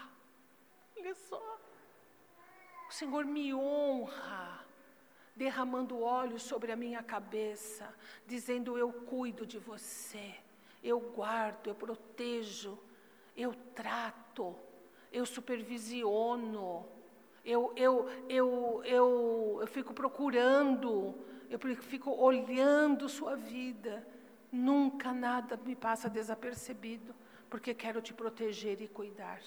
Olha só. O Senhor me honra, derramando óleo sobre a minha cabeça, dizendo: Eu cuido de você, eu guardo, eu protejo, eu trato, eu supervisiono, eu, eu, eu, eu, eu fico procurando, eu fico olhando sua vida. Nunca nada me passa desapercebido, porque quero te proteger e cuidar.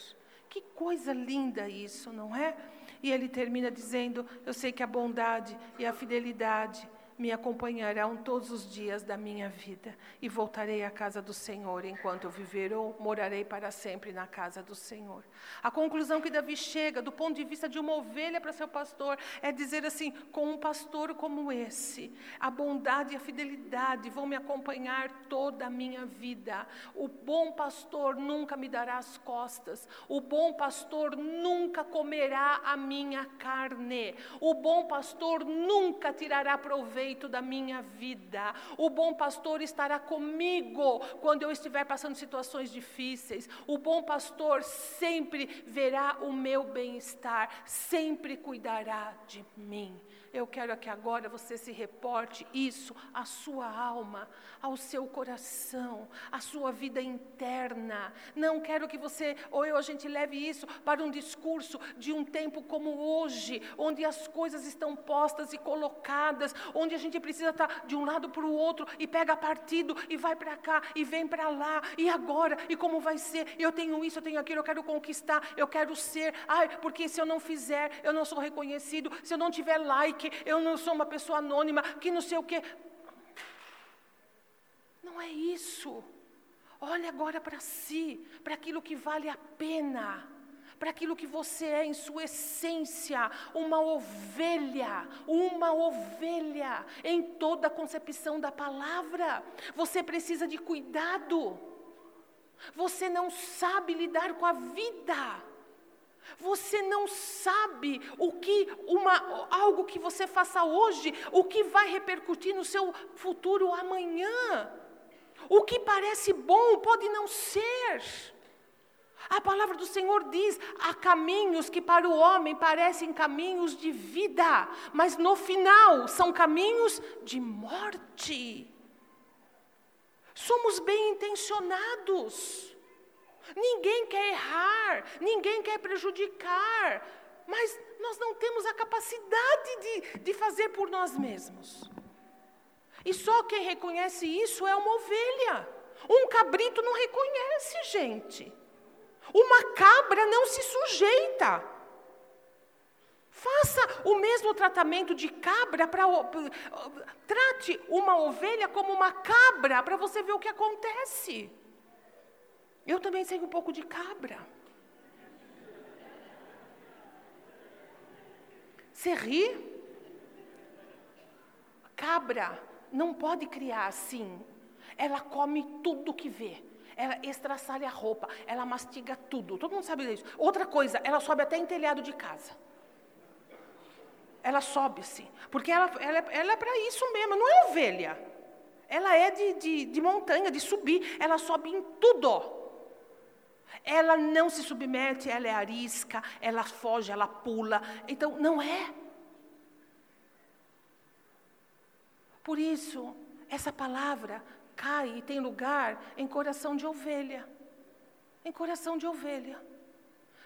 Que coisa linda isso, não é? E ele termina dizendo: Eu sei que a bondade e a fidelidade me acompanharão todos os dias da minha vida e voltarei à casa do Senhor enquanto eu viver ou morarei para sempre na casa do Senhor. A conclusão que Davi chega, do ponto de vista de uma ovelha para seu pastor, é dizer assim: com um pastor como esse, a bondade e a fidelidade vão me acompanhar toda a minha vida. O bom pastor nunca me dará as costas, o bom pastor nunca comerá a minha carne, o bom pastor nunca tirará proveito proveito da minha vida. O bom pastor estará comigo quando eu estiver passando situações difíceis. O bom pastor sempre verá o meu bem-estar, sempre cuidará de mim. Eu quero que agora você se reporte isso à sua alma, ao seu coração, à sua vida interna. Não quero que você ou eu a gente leve isso para um discurso de um tempo como hoje, onde as coisas estão postas e colocadas, onde a gente precisa estar de um lado para o outro e pega partido e vai para cá e vem para lá e agora e como vai ser? Eu tenho isso, eu tenho aquilo, eu quero conquistar, eu quero ser. Ai, porque se eu não fizer, eu não sou reconhecido. Se eu não tiver like que eu não sou uma pessoa anônima, que não sei o quê. Não é isso. Olhe agora para si, para aquilo que vale a pena, para aquilo que você é em sua essência, uma ovelha, uma ovelha, em toda a concepção da palavra. Você precisa de cuidado. Você não sabe lidar com a vida. Você não sabe o que uma, algo que você faça hoje, o que vai repercutir no seu futuro amanhã. O que parece bom pode não ser. A palavra do Senhor diz: há caminhos que para o homem parecem caminhos de vida, mas no final são caminhos de morte. Somos bem intencionados. Ninguém quer errar, ninguém quer prejudicar. mas nós não temos a capacidade de, de fazer por nós mesmos. E só quem reconhece isso é uma ovelha. Um cabrito não reconhece, gente. Uma cabra não se sujeita. Faça o mesmo tratamento de cabra para. Trate uma ovelha como uma cabra para você ver o que acontece. Eu também sei um pouco de cabra. Você ri? Cabra não pode criar assim. Ela come tudo que vê. Ela estraçalha a roupa, ela mastiga tudo. Todo mundo sabe disso. Outra coisa, ela sobe até em telhado de casa. Ela sobe sim. Porque ela, ela, ela é para isso mesmo, não é ovelha. Ela é de, de, de montanha, de subir. Ela sobe em tudo. Ela não se submete, ela é arisca, ela foge, ela pula. Então, não é. Por isso, essa palavra cai e tem lugar em coração de ovelha. Em coração de ovelha.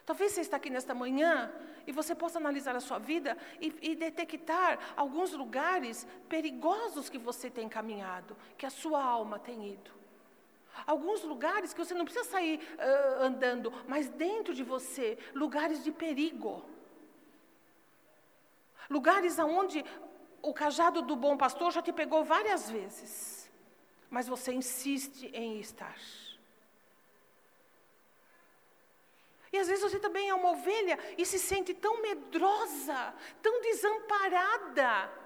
Talvez você está aqui nesta manhã e você possa analisar a sua vida e, e, detectar alguns lugares perigosos que você tem caminhado, que a sua alma tem ido. Alguns lugares que você não precisa sair uh, andando, mas dentro de você, lugares de perigo. Lugares aonde o cajado do bom pastor já te pegou várias vezes, mas você insiste em estar. E às vezes você também é uma ovelha e se sente tão medrosa, tão desamparada.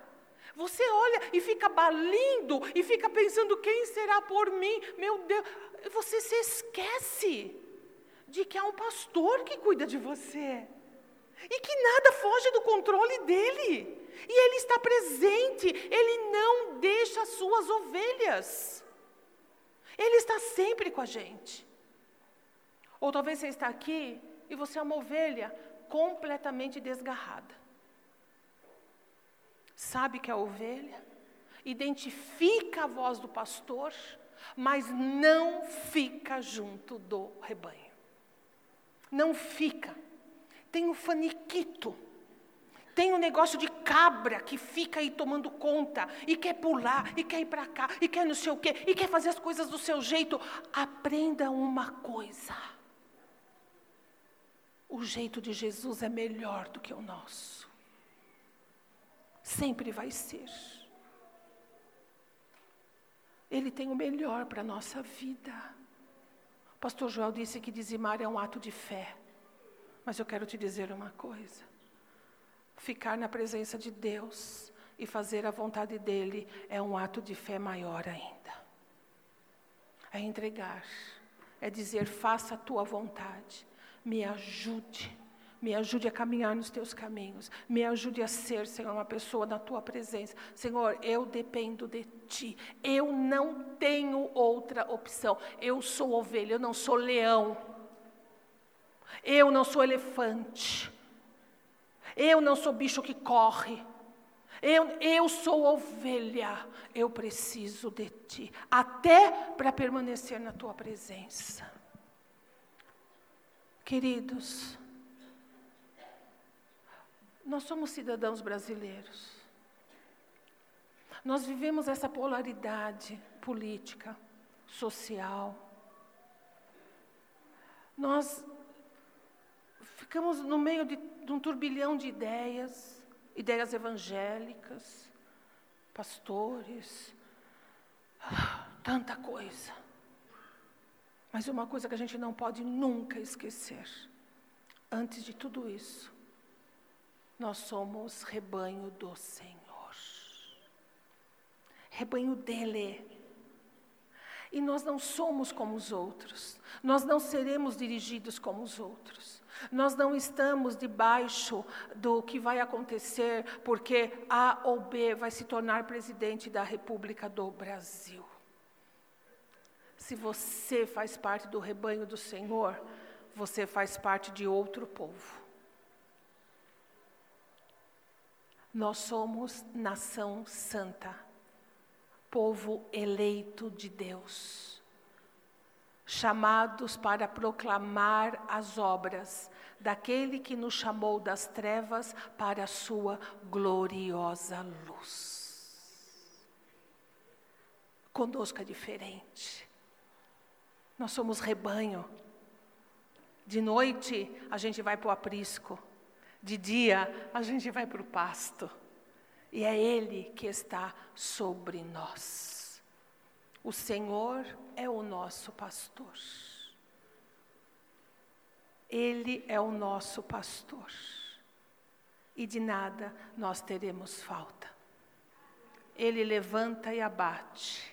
Você olha e fica balindo e fica pensando: quem será por mim? Meu Deus, você se esquece de que há um pastor que cuida de você e que nada foge do controle dele. E ele está presente, ele não deixa as suas ovelhas. Ele está sempre com a gente. Ou talvez você está aqui e você é uma ovelha completamente desgarrada. Sabe que é ovelha, identifica a voz do pastor, mas não fica junto do rebanho. Não fica. Tem o faniquito. Tem o negócio de cabra que fica aí tomando conta e quer pular, e quer ir para cá, e quer não sei o quê, e quer fazer as coisas do seu jeito. Aprenda uma coisa. O jeito de Jesus é melhor do que o nosso. Sempre vai ser. Ele tem o melhor para a nossa vida. O pastor Joel disse que dizimar é um ato de fé. Mas eu quero te dizer uma coisa: ficar na presença de Deus e fazer a vontade dEle é um ato de fé maior ainda. É entregar, é dizer: faça a tua vontade, me ajude. Me ajude a caminhar nos teus caminhos. Me ajude a ser, Senhor, uma pessoa na tua presença. Senhor, eu dependo de ti. Eu não tenho outra opção. Eu sou ovelha, eu não sou leão. Eu não sou elefante. Eu não sou bicho que corre. Eu, eu sou ovelha. Eu preciso de ti. Até para permanecer na tua presença. Queridos, nós somos cidadãos brasileiros. Nós vivemos essa polaridade política, social. Nós ficamos no meio de, de um turbilhão de ideias, ideias evangélicas, pastores, tanta coisa. Mas uma coisa que a gente não pode nunca esquecer, antes de tudo isso, nós somos rebanho do Senhor. Rebanho dele. E nós não somos como os outros. Nós não seremos dirigidos como os outros. Nós não estamos debaixo do que vai acontecer porque A ou B vai se tornar presidente da República do Brasil. Se você faz parte do rebanho do Senhor, você faz parte de outro povo. Nós somos nação santa, povo eleito de Deus. chamados para proclamar as obras daquele que nos chamou das trevas para a sua gloriosa luz. Conosco é diferente. Nós somos rebanho. De noite a gente vai para o aprisco, de dia a gente vai para o pasto. E é Ele que está sobre nós. O Senhor é o nosso pastor. Ele é o nosso pastor. E de nada nós teremos falta. Ele levanta e abate.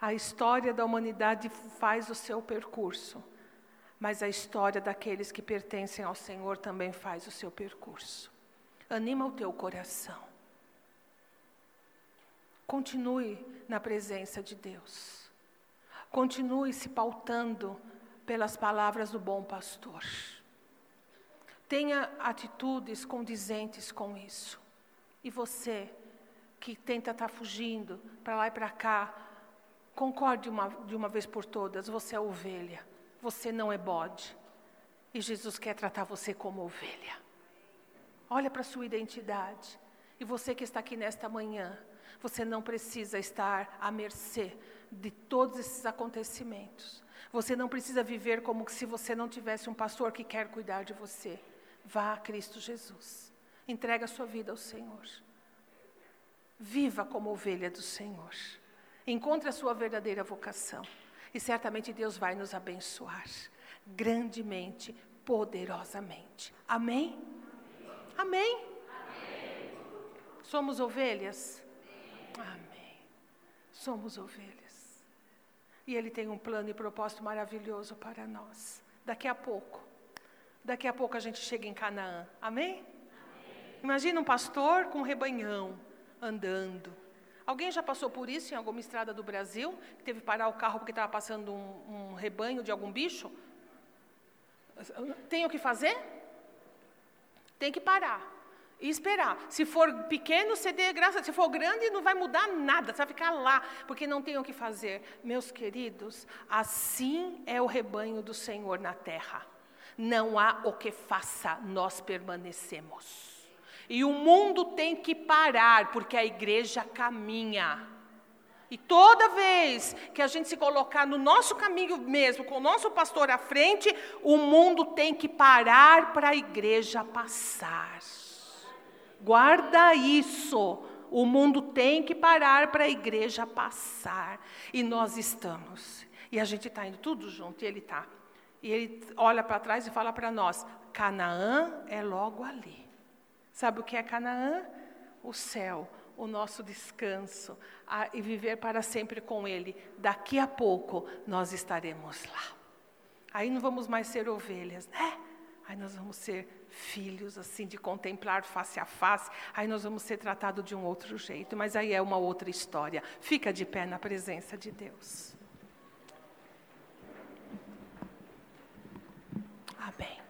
A história da humanidade faz o seu percurso, mas a história daqueles que pertencem ao Senhor também faz o seu percurso. Anima o teu coração. Continue na presença de Deus. Continue se pautando pelas palavras do bom pastor. Tenha atitudes condizentes com isso. E você, que tenta estar tá fugindo para lá e para cá, concorde uma, de uma vez por todas: você é ovelha, você não é bode. E Jesus quer tratar você como ovelha. Olha para a sua identidade. E você que está aqui nesta manhã, você não precisa estar à mercê de todos esses acontecimentos. Você não precisa viver como se você não tivesse um pastor que quer cuidar de você. Vá a Cristo Jesus. Entrega a sua vida ao Senhor. Viva como ovelha do Senhor. Encontre a sua verdadeira vocação. E certamente Deus vai nos abençoar grandemente, poderosamente. Amém? Amém? Amém. Somos ovelhas? Amém. Somos ovelhas. E Ele tem um plano e propósito maravilhoso para nós. Daqui a pouco, daqui a pouco a gente chega em Canaã. Amém? Amém. Imagina um pastor com um rebanhão andando. Alguém já passou por isso em alguma estrada do Brasil? Teve que parar o carro porque estava passando um, um rebanho de algum bicho? Tem o que fazer? Tem que parar e esperar. Se for pequeno, você dê graça. Se for grande, não vai mudar nada, você vai ficar lá, porque não tem o que fazer. Meus queridos, assim é o rebanho do Senhor na terra. Não há o que faça, nós permanecemos. E o mundo tem que parar, porque a igreja caminha. E toda vez que a gente se colocar no nosso caminho mesmo, com o nosso pastor à frente, o mundo tem que parar para a igreja passar. Guarda isso. O mundo tem que parar para a igreja passar. E nós estamos. E a gente está indo tudo junto, e ele está. E ele olha para trás e fala para nós: Canaã é logo ali. Sabe o que é Canaã? O céu, o nosso descanso a, e viver para sempre com Ele. Daqui a pouco nós estaremos lá. Aí não vamos mais ser ovelhas, né? Aí nós vamos ser filhos, assim, de contemplar face a face. Aí nós vamos ser tratados de um outro jeito. Mas aí é uma outra história. Fica de pé na presença de Deus. Amém.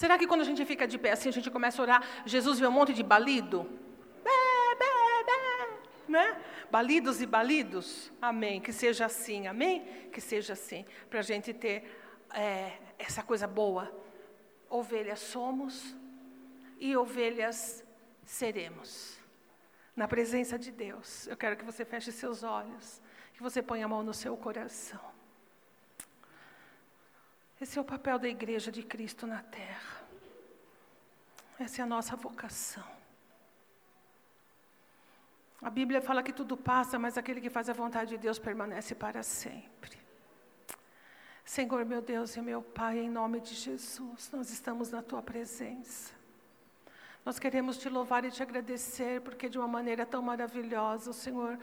Será que quando a gente fica de pé assim, a gente começa a orar, Jesus vê um monte de balido? Bé, bé, bé, né? Balidos e balidos? Amém. Que seja assim, amém? Que seja assim. Para a gente ter é, essa coisa boa. Ovelhas somos e ovelhas seremos. Na presença de Deus. Eu quero que você feche seus olhos, que você ponha a mão no seu coração. Esse é o papel da igreja de Cristo na terra. Essa é a nossa vocação. A Bíblia fala que tudo passa, mas aquele que faz a vontade de Deus permanece para sempre. Senhor, meu Deus e meu Pai, em nome de Jesus, nós estamos na tua presença. Nós queremos te louvar e te agradecer, porque de uma maneira tão maravilhosa o Senhor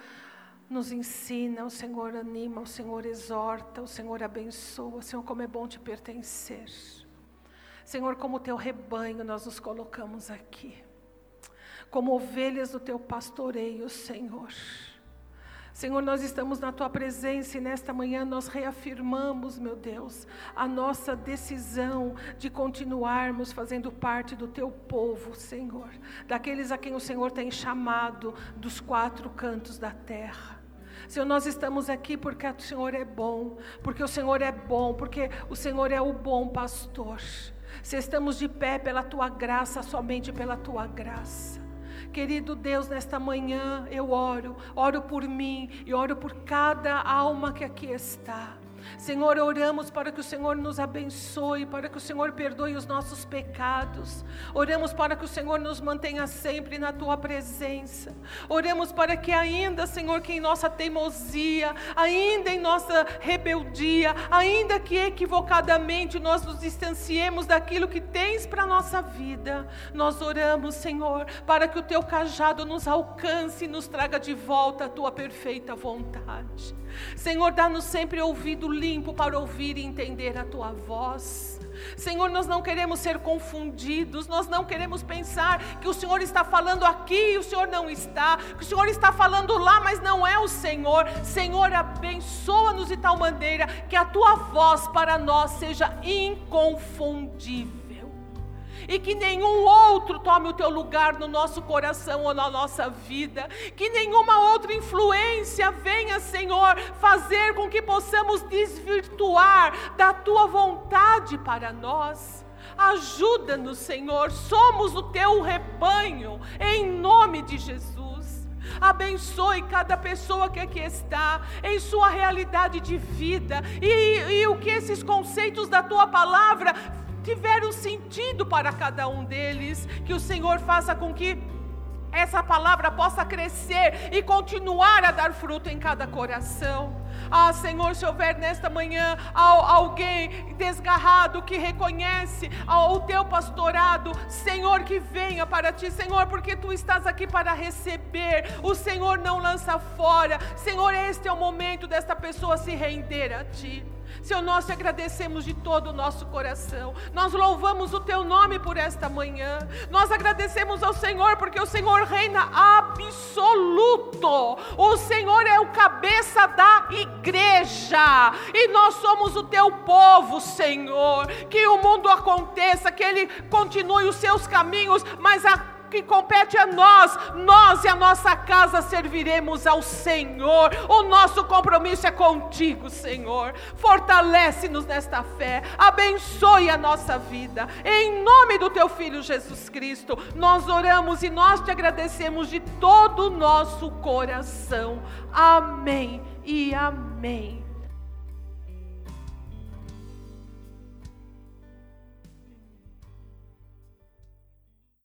nos ensina, o Senhor anima, o Senhor exorta, o Senhor abençoa. Senhor, como é bom te pertencer. Senhor, como teu rebanho nós nos colocamos aqui. Como ovelhas do teu pastoreio, Senhor. Senhor, nós estamos na tua presença e nesta manhã nós reafirmamos, meu Deus, a nossa decisão de continuarmos fazendo parte do teu povo, Senhor, daqueles a quem o Senhor tem chamado dos quatro cantos da terra. Senhor, nós estamos aqui porque o Senhor é bom, porque o Senhor é bom, porque o Senhor é o bom pastor. Se estamos de pé pela tua graça, somente pela tua graça. Querido Deus, nesta manhã eu oro, oro por mim e oro por cada alma que aqui está. Senhor, oramos para que o Senhor nos abençoe, para que o Senhor perdoe os nossos pecados. Oramos para que o Senhor nos mantenha sempre na tua presença. Oramos para que ainda, Senhor, que em nossa teimosia, ainda em nossa rebeldia, ainda que equivocadamente nós nos distanciemos daquilo que tens para nossa vida, nós oramos, Senhor, para que o teu cajado nos alcance e nos traga de volta a tua perfeita vontade. Senhor, dá-nos sempre ouvido limpo para ouvir e entender a tua voz. Senhor, nós não queremos ser confundidos, nós não queremos pensar que o Senhor está falando aqui e o Senhor não está, que o Senhor está falando lá, mas não é o Senhor. Senhor, abençoa-nos de tal maneira que a tua voz para nós seja inconfundível e que nenhum outro tome o teu lugar no nosso coração ou na nossa vida, que nenhuma outra influência venha, Senhor, fazer com que possamos desvirtuar da tua vontade para nós. Ajuda-nos, Senhor, somos o teu rebanho, em nome de Jesus. Abençoe cada pessoa que aqui está, em sua realidade de vida, e, e o que esses conceitos da tua palavra tiveram sentido para cada um deles. Que o Senhor faça com que essa palavra possa crescer e continuar a dar fruto em cada coração. Ah, Senhor, se houver nesta manhã alguém desgarrado que reconhece o teu pastorado, Senhor, que venha para ti, Senhor, porque tu estás aqui para receber. O Senhor não lança fora. Senhor, este é o momento desta pessoa se render a ti. Senhor, nós te agradecemos de todo o nosso coração. Nós louvamos o teu nome por esta manhã. Nós agradecemos ao Senhor porque o Senhor reina absoluto. O Senhor é o cabeça da igreja. E nós somos o teu povo, Senhor. Que o mundo aconteça, que ele continue os seus caminhos, mas a que compete a nós, nós e a nossa casa serviremos ao Senhor. O nosso compromisso é contigo, Senhor. Fortalece-nos nesta fé, abençoe a nossa vida. Em nome do teu filho Jesus Cristo, nós oramos e nós te agradecemos de todo o nosso coração. Amém e amém.